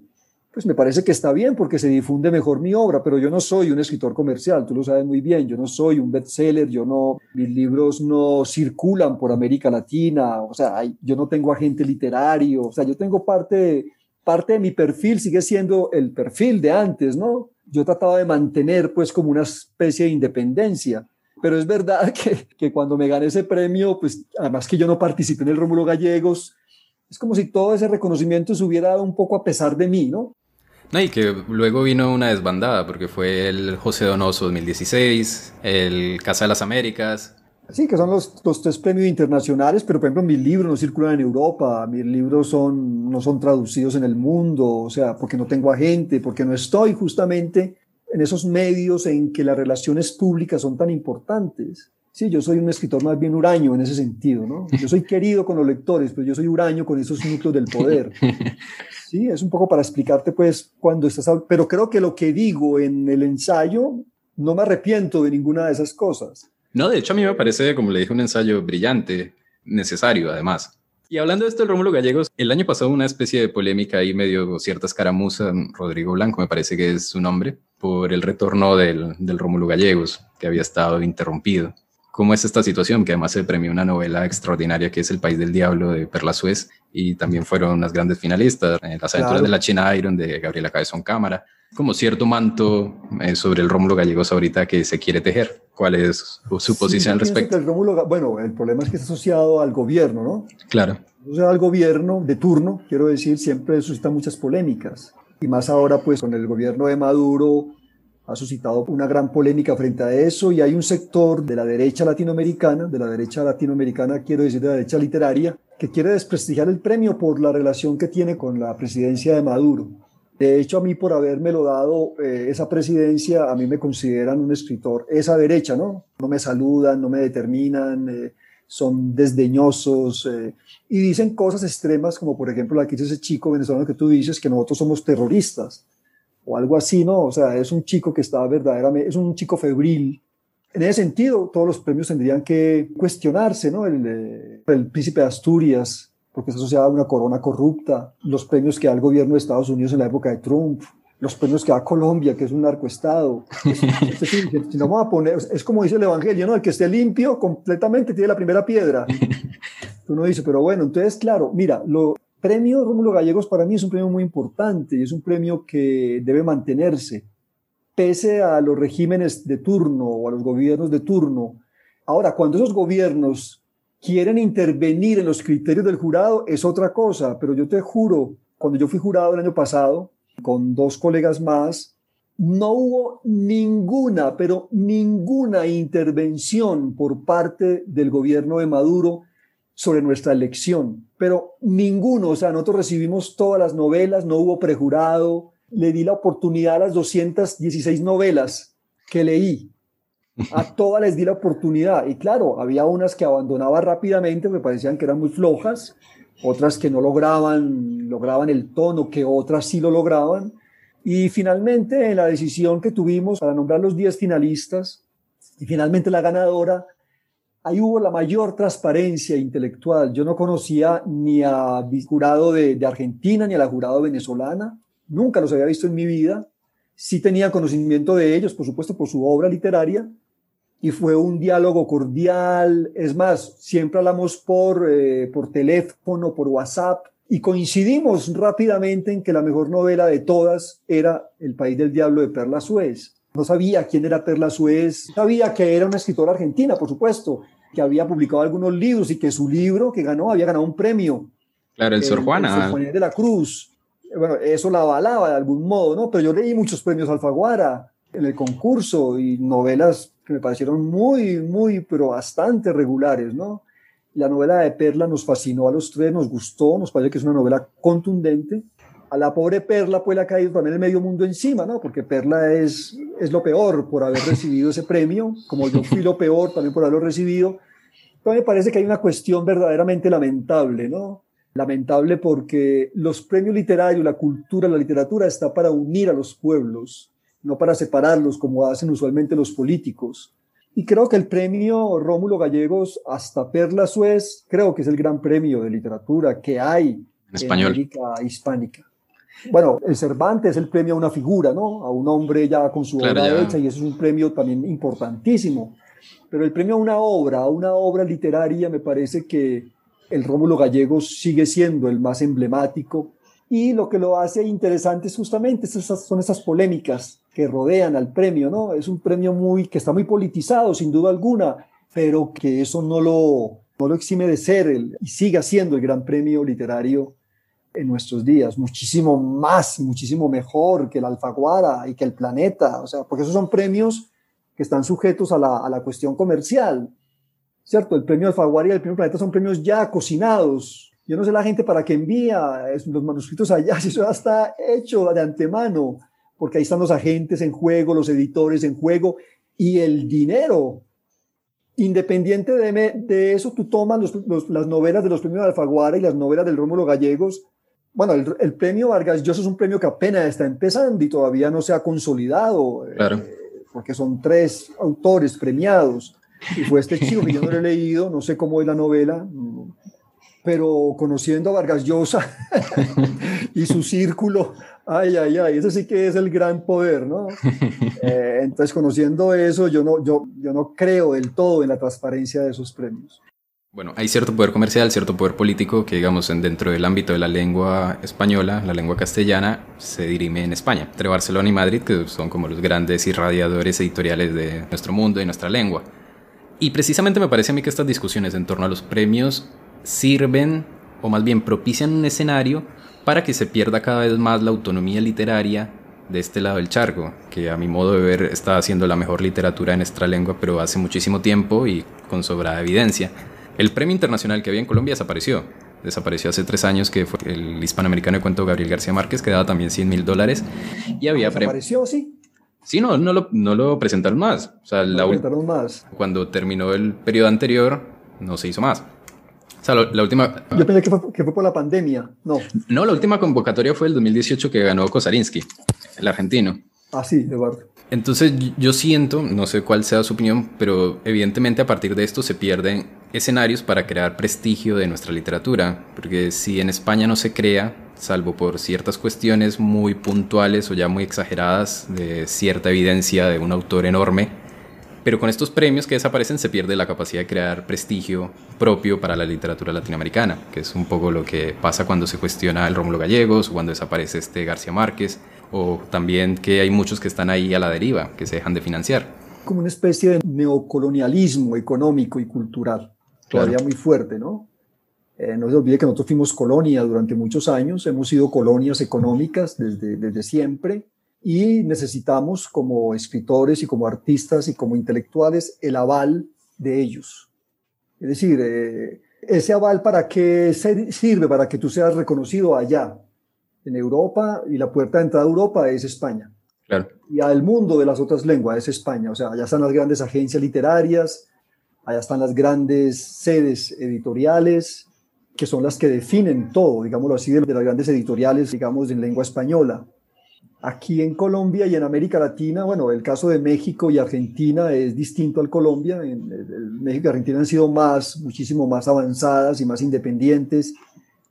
pues me parece que está bien porque se difunde mejor mi obra, pero yo no soy un escritor comercial, tú lo sabes muy bien, yo no soy un bestseller, yo no, mis libros no circulan por América Latina, o sea, yo no tengo agente literario, o sea, yo tengo parte, parte de mi perfil, sigue siendo el perfil de antes, ¿no? Yo trataba de mantener pues como una especie de independencia, pero es verdad que, que cuando me gané ese premio, pues además que yo no participé en el Rómulo Gallegos, es como si todo ese reconocimiento se hubiera dado un poco a pesar de mí, ¿no? No, y que luego vino una desbandada, porque fue el José Donoso 2016, el Casa de las Américas. Sí, que son los, los tres premios internacionales, pero por ejemplo mis libros no circulan en Europa, mis libros son, no son traducidos en el mundo, o sea, porque no tengo agente, porque no estoy justamente en esos medios en que las relaciones públicas son tan importantes. Sí, yo soy un escritor más bien huraño en ese sentido, ¿no? Yo soy querido con los lectores, pero yo soy huraño con esos núcleos del poder. Sí, es un poco para explicarte, pues, cuando estás... Pero creo que lo que digo en el ensayo, no me arrepiento de ninguna de esas cosas. No, de hecho a mí me parece, como le dije, un ensayo brillante, necesario además. Y hablando de esto del Rómulo Gallegos, el año pasado una especie de polémica ahí medio cierta escaramuza, Rodrigo Blanco me parece que es su nombre, por el retorno del, del Rómulo Gallegos, que había estado interrumpido cómo es esta situación, que además se premió una novela extraordinaria que es El País del Diablo de Perla Suez y también fueron unas grandes finalistas, en Las aventuras de la China Iron de Gabriela Cabezón Cámara, como cierto manto eh, sobre el Rómulo Gallegos ahorita que se quiere tejer. ¿Cuál es su posición al respecto? El Rómulo, bueno, el problema es que está asociado al gobierno, ¿no? Claro. O sea, al gobierno de turno, quiero decir, siempre suscita muchas polémicas. Y más ahora, pues, con el gobierno de Maduro, ha suscitado una gran polémica frente a eso y hay un sector de la derecha latinoamericana, de la derecha latinoamericana, quiero decir de la derecha literaria, que quiere desprestigiar el premio por la relación que tiene con la presidencia de Maduro. De hecho, a mí por habérmelo dado eh, esa presidencia, a mí me consideran un escritor, esa derecha, ¿no? No me saludan, no me determinan, eh, son desdeñosos eh, y dicen cosas extremas como por ejemplo la que dice ese chico venezolano que tú dices, que nosotros somos terroristas o algo así, ¿no? O sea, es un chico que está verdaderamente, es un chico febril. En ese sentido, todos los premios tendrían que cuestionarse, ¿no? El, eh, el príncipe de Asturias, porque está asociado a una corona corrupta, los premios que da el gobierno de Estados Unidos en la época de Trump, los premios que da Colombia, que es un narcoestado. Es, si vamos a poner, es como dice el Evangelio, ¿no? El que esté limpio completamente tiene la primera piedra. Uno dice, pero bueno, entonces, claro, mira, lo, premio Rómulo Gallegos para mí es un premio muy importante y es un premio que debe mantenerse, pese a los regímenes de turno o a los gobiernos de turno. Ahora, cuando esos gobiernos quieren intervenir en los criterios del jurado, es otra cosa, pero yo te juro, cuando yo fui jurado el año pasado, con dos colegas más, no hubo ninguna, pero ninguna intervención por parte del gobierno de Maduro sobre nuestra elección, pero ninguno, o sea, nosotros recibimos todas las novelas, no hubo prejurado, le di la oportunidad a las 216 novelas que leí, a todas les di la oportunidad, y claro, había unas que abandonaba rápidamente, me parecían que eran muy flojas, otras que no lograban, lograban el tono, que otras sí lo lograban, y finalmente en la decisión que tuvimos para nombrar los 10 finalistas, y finalmente la ganadora, ahí hubo la mayor transparencia intelectual. Yo no conocía ni a jurado de, Argentina ni a la jurado venezolana, nunca los había visto en mi vida. Sí tenía conocimiento de ellos, por supuesto, por su obra literaria, y fue un diálogo cordial. Es más, siempre hablamos por, eh, por teléfono, por WhatsApp, y coincidimos rápidamente en que la mejor novela de todas era El País del Diablo de Perla Suez. No sabía quién era Perla Suez, sabía que era una escritora argentina, por supuesto, que había publicado algunos libros y que su libro que ganó había ganado un premio. Claro, el, Sor Juana. El Juan de la Cruz. Bueno, eso la avalaba de algún modo, ¿no? Pero yo leí muchos premios Alfaguara en el concurso y novelas que me parecieron muy, muy, pero bastante regulares, ¿no? La novela de Perla nos fascinó a los tres, nos gustó, nos parece que es una novela contundente a la pobre Perla pues le ha caído también el medio mundo encima, ¿no? Porque Perla es, es lo peor por haber recibido ese premio, como yo fui lo peor también por haberlo recibido. Pero me parece que hay una cuestión verdaderamente lamentable, ¿no? Lamentable porque los premios literarios, la cultura, la literatura está para unir a los pueblos, no para separarlos como hacen usualmente los políticos. Y creo que el premio Rómulo Gallegos hasta Perla Suez, creo que es el gran premio de literatura que hay en, español. América hispánica. Bueno, el Cervantes es el premio a una figura, ¿no? A un hombre ya con su obra hecha y eso es un premio también importantísimo. Pero el premio a una obra, a una obra literaria, me parece que el Rómulo Gallegos sigue siendo el más emblemático y lo que lo hace interesante es justamente esas, son esas polémicas que rodean al premio, ¿no? Es un premio muy que está muy politizado, sin duda alguna, pero que eso no lo, no lo exime de ser el, y siga siendo el gran premio literario en nuestros días, muchísimo más, muchísimo mejor que el Alfaguara y que el Planeta, o sea, porque esos son premios que están sujetos a la, a la cuestión comercial, ¿cierto? El premio Alfaguara y el premio Planeta son premios ya cocinados. Yo no sé la gente para qué envía los manuscritos allá, si eso ya está hecho de antemano, porque ahí están los agentes en juego, los editores en juego y el dinero. Independiente de, de eso, tú tomas las novelas de los premios Alfaguara y las novelas del Rómulo Gallegos bueno, el, premio Vargas Llosa es un premio que apenas está empezando y todavía no se ha consolidado, eh, porque son tres autores premiados. Y fue este chico que yo no lo he leído, no sé cómo es la novela, pero conociendo a Vargas Llosa y su círculo, ay, ay, ay, ese sí que es el gran poder, ¿no? Eh, entonces, conociendo eso, yo no, yo, yo no creo del todo en la transparencia de esos premios. Bueno, hay cierto poder comercial, cierto poder político que, digamos, dentro del ámbito de la lengua española, la lengua castellana, se dirime en España, entre Barcelona y Madrid, que son como los grandes irradiadores editoriales de nuestro mundo y nuestra lengua. Y precisamente me parece a mí que estas discusiones en torno a los premios sirven, o más bien propician un escenario para que se pierda cada vez más la autonomía literaria de este lado del charco, que a mi modo de ver está haciendo la mejor literatura en nuestra lengua, pero hace muchísimo tiempo y con sobrada evidencia. El premio internacional que había en Colombia desapareció. Desapareció hace tres años, que fue el hispanoamericano de cuento Gabriel García Márquez, que daba también 100 mil dólares. Y había ¿Desapareció, sí? Sí, no, no lo, no lo presentaron más. O sea, la presentaron más. Cuando terminó el periodo anterior, no se hizo más. O sea, la última... Yo pensé que fue, que fue, por la pandemia, no. No, la última convocatoria fue el 2018 que ganó Kosarinsky, el argentino. Ah, sí, Eduardo. Entonces yo siento, no sé cuál sea su opinión, pero evidentemente a partir de esto se pierden escenarios para crear prestigio de nuestra literatura, porque si en España no se crea, salvo por ciertas cuestiones muy puntuales o ya muy exageradas de cierta evidencia de un autor enorme, pero con estos premios que desaparecen se pierde la capacidad de crear prestigio propio para la literatura latinoamericana, que es un poco lo que pasa cuando se cuestiona el Rómulo Gallegos cuando desaparece este García Márquez o también que hay muchos que están ahí a la deriva, que se dejan de financiar. Como una especie de neocolonialismo económico y cultural, todavía muy fuerte, ¿no? Eh, no se olvide que nosotros fuimos colonia durante muchos años, hemos sido colonias económicas desde, desde siempre, y necesitamos como escritores y como artistas y como intelectuales el aval de ellos. Es decir, eh, ese aval para qué sirve, para que tú seas reconocido allá, en Europa, y la puerta de entrada a Europa es España. Claro. Y al mundo de las otras lenguas es España. O sea, allá están las grandes agencias literarias, allá están las grandes sedes editoriales, que son las que definen todo, digámoslo así, de las grandes editoriales, digamos, en lengua española. Aquí en Colombia y en América Latina, bueno, el caso de México y Argentina es distinto al Colombia. En, México y Argentina han sido más, muchísimo más avanzadas y más independientes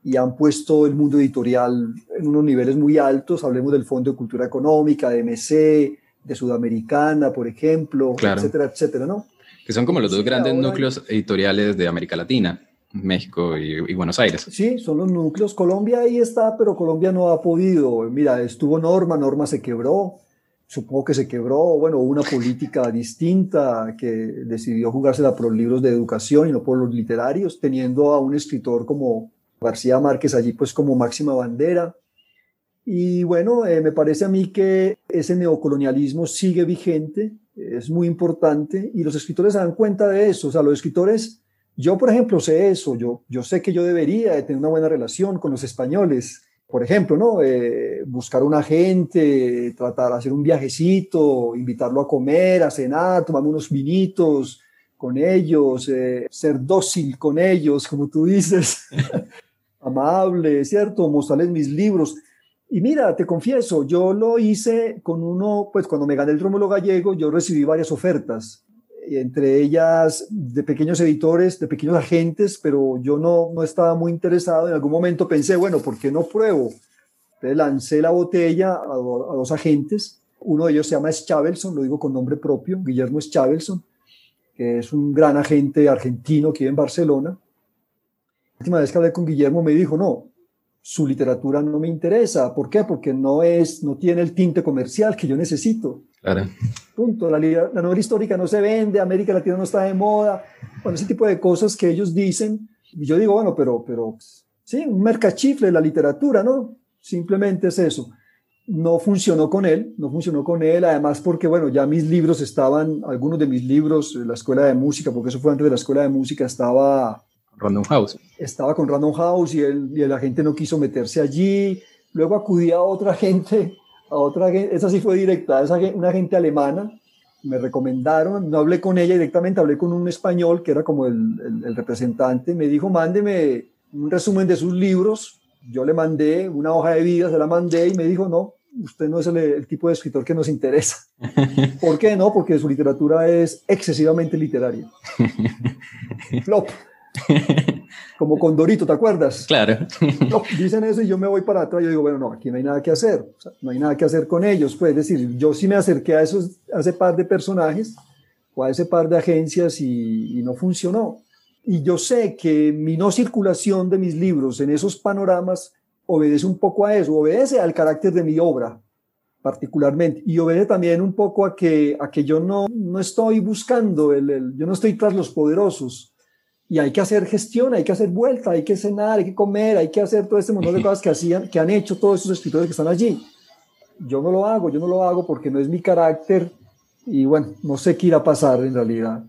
y han puesto el mundo editorial en unos niveles muy altos. Hablemos del Fondo de Cultura Económica, de MC, de Sudamericana, por ejemplo, etcétera, etcétera, ¿no? Que son como los dos grandes núcleos editoriales de América Latina. México y, Buenos Aires. Sí, son los núcleos. Colombia ahí está, pero Colombia no ha podido. Mira, estuvo Norma, Norma se quebró, supongo que se quebró, bueno, una política distinta que decidió jugársela por los libros de educación y no por los literarios, teniendo a un escritor como García Márquez allí pues como máxima bandera. Y bueno, eh, me parece a mí que ese neocolonialismo sigue vigente, es muy importante y los escritores se dan cuenta de eso, o sea, los escritores yo, por ejemplo, sé eso, yo, yo sé que yo debería de tener una buena relación con los españoles, por ejemplo, ¿no? Eh, buscar un agente, tratar de hacer un viajecito, invitarlo a comer, a cenar, tomarme unos vinitos con ellos, eh, ser dócil con ellos, como tú dices, amable, ¿cierto? Mostrarles mis libros. Y mira, te confieso, yo lo hice con uno, pues cuando me gané el Rómulo Gallego, yo recibí varias ofertas entre ellas de pequeños editores, de pequeños agentes, pero yo no, no estaba muy interesado. En algún momento pensé, bueno, ¿por qué no pruebo? Entonces lancé la botella a, dos agentes. Uno de ellos se llama Schavelson, lo digo con nombre propio, Guillermo Schavelson, que es un gran agente argentino que vive en Barcelona. La última vez que hablé con Guillermo me dijo, no, su literatura no me interesa. ¿Por qué? Porque no, es, no tiene el tinte comercial que yo necesito. Claro. Punto. La, la, novela histórica no se vende, América Latina no está de moda. Bueno, ese tipo de cosas que ellos dicen. Y yo digo, bueno, pero, pero sí, un mercachifle la literatura, ¿no? Simplemente es eso. No funcionó con él, no funcionó con él, además porque, bueno, ya mis libros estaban, algunos de mis libros, la escuela de música, porque eso fue antes de la escuela de música, estaba... Random House. Estaba con Random House y, él, y la gente no quiso meterse allí. Luego acudía a otra gente a otra, esa sí fue directa, esa, una gente alemana, me recomendaron, no hablé con ella directamente, hablé con un español que era como el, el, representante, me dijo, mándeme un resumen de sus libros, yo le mandé una hoja de vida, se la mandé y me dijo, no, usted no es el, el, tipo de escritor que nos interesa. ¿Por qué no? Porque su literatura es excesivamente literaria. Flop. Como con Dorito, ¿te acuerdas? Claro. dicen eso y yo me voy para atrás. Yo digo, bueno, no, aquí no hay nada que hacer. no hay nada que hacer con ellos. Pues, es decir, yo sí me acerqué a, esos, a ese par de personajes o a ese par de agencias y, y no funcionó. Y yo sé que mi no circulación de mis libros en esos panoramas obedece un poco a eso, obedece al carácter de mi obra particularmente y obedece también un poco a que, a que yo no, no estoy buscando, el, el, yo no estoy tras los poderosos, y hay que hacer gestión, hay que hacer vuelta, hay que cenar, hay que comer, hay que hacer todo este montón de cosas que hacían, que han hecho todos esos escritores que están allí. Yo no lo hago, yo no lo hago porque no es mi carácter y bueno, no sé qué irá a pasar en realidad.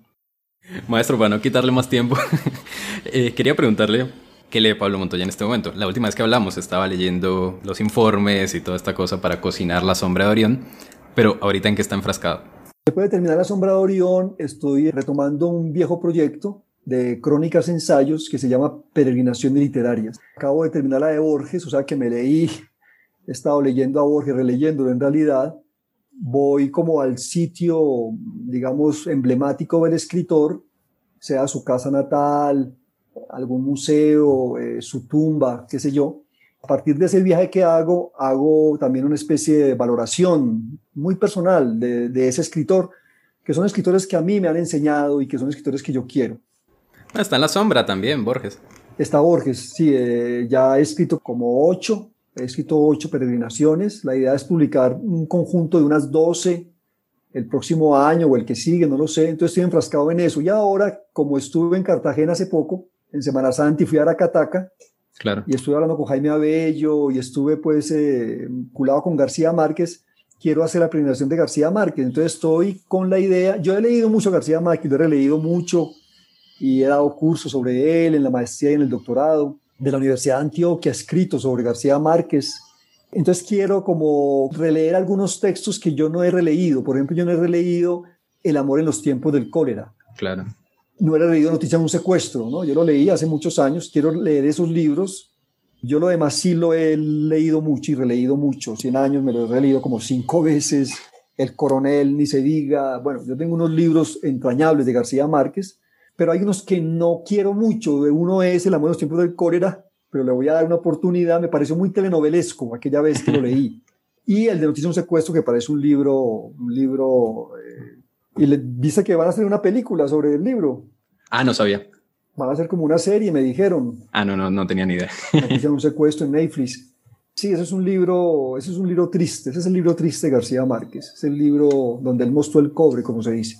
Maestro, para no quitarle más tiempo, eh, quería preguntarle qué lee Pablo Montoya en este momento. La última vez que hablamos estaba leyendo los informes y toda esta cosa para cocinar la sombra de Orión, pero ahorita en qué está enfrascado. Después de terminar la sombra de Orión, estoy retomando un viejo proyecto de crónicas ensayos que se llama Peregrinaciones Literarias. Acabo de terminar la de Borges, o sea que me leí, he estado leyendo a Borges, releyéndolo en realidad. Voy como al sitio, digamos, emblemático del escritor, sea su casa natal, algún museo, eh, su tumba, qué sé yo. A partir de ese viaje que hago, hago también una especie de valoración muy personal de, de ese escritor, que son escritores que a mí me han enseñado y que son escritores que yo quiero. Está en la sombra también, Borges. Está Borges, sí, eh, ya he escrito como ocho, he escrito ocho peregrinaciones. La idea es publicar un conjunto de unas doce el próximo año o el que sigue, no lo sé. Entonces estoy enfrascado en eso. Y ahora, como estuve en Cartagena hace poco, en Semana Santa y fui a Aracataca, claro. y estuve hablando con Jaime Abello y estuve pues eh, vinculado con García Márquez, quiero hacer la peregrinación de García Márquez. Entonces estoy con la idea, yo he leído mucho García Márquez, lo he releído mucho y he dado cursos sobre él en la maestría y en el doctorado de la Universidad de Antioquia, escrito sobre García Márquez. Entonces quiero como releer algunos textos que yo no he releído. Por ejemplo, yo no he releído El amor en los tiempos del cólera. Claro. No he leído Noticias de un secuestro, ¿no? Yo lo leí hace muchos años. Quiero leer esos libros. Yo lo demás sí lo he leído mucho y releído mucho. 100 años me lo he releído como cinco veces. El coronel, ni se diga. Bueno, yo tengo unos libros entrañables de García Márquez pero hay unos que no quiero mucho. Uno es El amor en los tiempos del cólera, pero le voy a dar una oportunidad. Me pareció muy telenovelesco aquella vez que lo leí. Y el de Noticias de un secuestro, que parece un libro, un libro, eh, y le dice que van a hacer una película sobre el libro. Ah, no sabía. Van a hacer como una serie, me dijeron. Ah, no, no, no tenía ni idea. Noticias de un secuestro en Netflix. Sí, ese es un libro, ese es un libro triste, ese es el libro triste de García Márquez, es el libro donde él mostró el cobre, como se dice.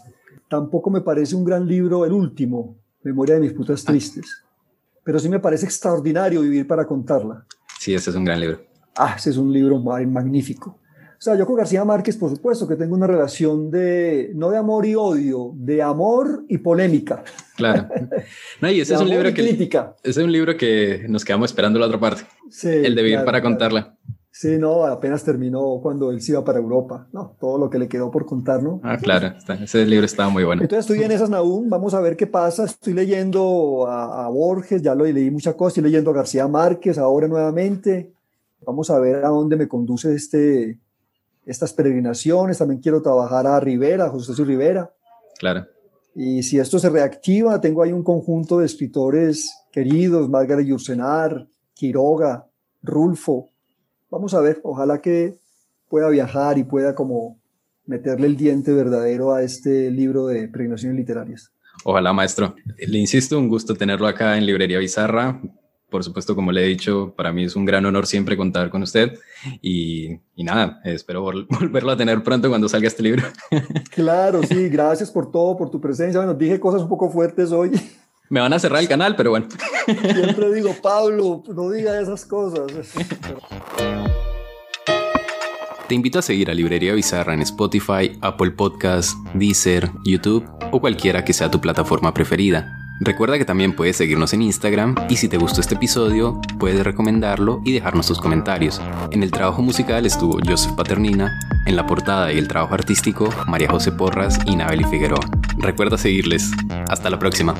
Tampoco me parece un gran libro el último, Memoria de mis putas tristes. Pero sí me parece extraordinario vivir para contarla. Sí, ese es un gran libro. Ah, ese es un libro magnífico. O sea, yo con García Márquez, por supuesto, que tengo una relación de, no de amor y odio, de amor y polémica. Claro. No, y ese es un libro que... Crítica. Ese es un libro que nos quedamos esperando la otra parte. Sí, el de vivir para contarla. Sí, no, apenas terminó cuando él se iba para Europa, ¿no? Todo lo que le quedó por contar, ¿no? Ah, claro, ese libro estaba muy bueno. Entonces estoy en esas, Naum, vamos a ver qué pasa. Estoy leyendo a, Borges, ya lo leí muchas cosas, estoy leyendo a García Márquez ahora nuevamente. Vamos a ver a dónde me conduce este, estas peregrinaciones. También quiero trabajar a Rivera, José Luis Rivera. Claro. Y si esto se reactiva, tengo ahí un conjunto de escritores queridos, Margaret Yursenar, Quiroga, Rulfo, vamos a ver, ojalá que pueda viajar y pueda como meterle el diente verdadero a este libro de pregnaciones literarias. Ojalá, maestro. Le insisto, un gusto tenerlo acá en Librería Bizarra. Por supuesto, como le he dicho, para mí es un gran honor siempre contar con usted. Y, nada, espero volverlo a tener pronto cuando salga este libro. Claro, sí, gracias por todo, por tu presencia. Bueno, dije cosas un poco fuertes hoy. Me van a cerrar el canal, pero bueno. Siempre digo, Pablo, no diga esas cosas. Te invito a seguir a Librería Bizarra en Spotify, Apple Podcasts, Deezer, YouTube o cualquiera que sea tu plataforma preferida. Recuerda que también puedes seguirnos en Instagram y si te gustó este episodio, puedes recomendarlo y dejarnos tus comentarios. En el trabajo musical estuvo Joseph Paternina, en la portada y el trabajo artístico María José Porras y Nabeli Figueroa. Recuerda seguirles. Hasta la próxima.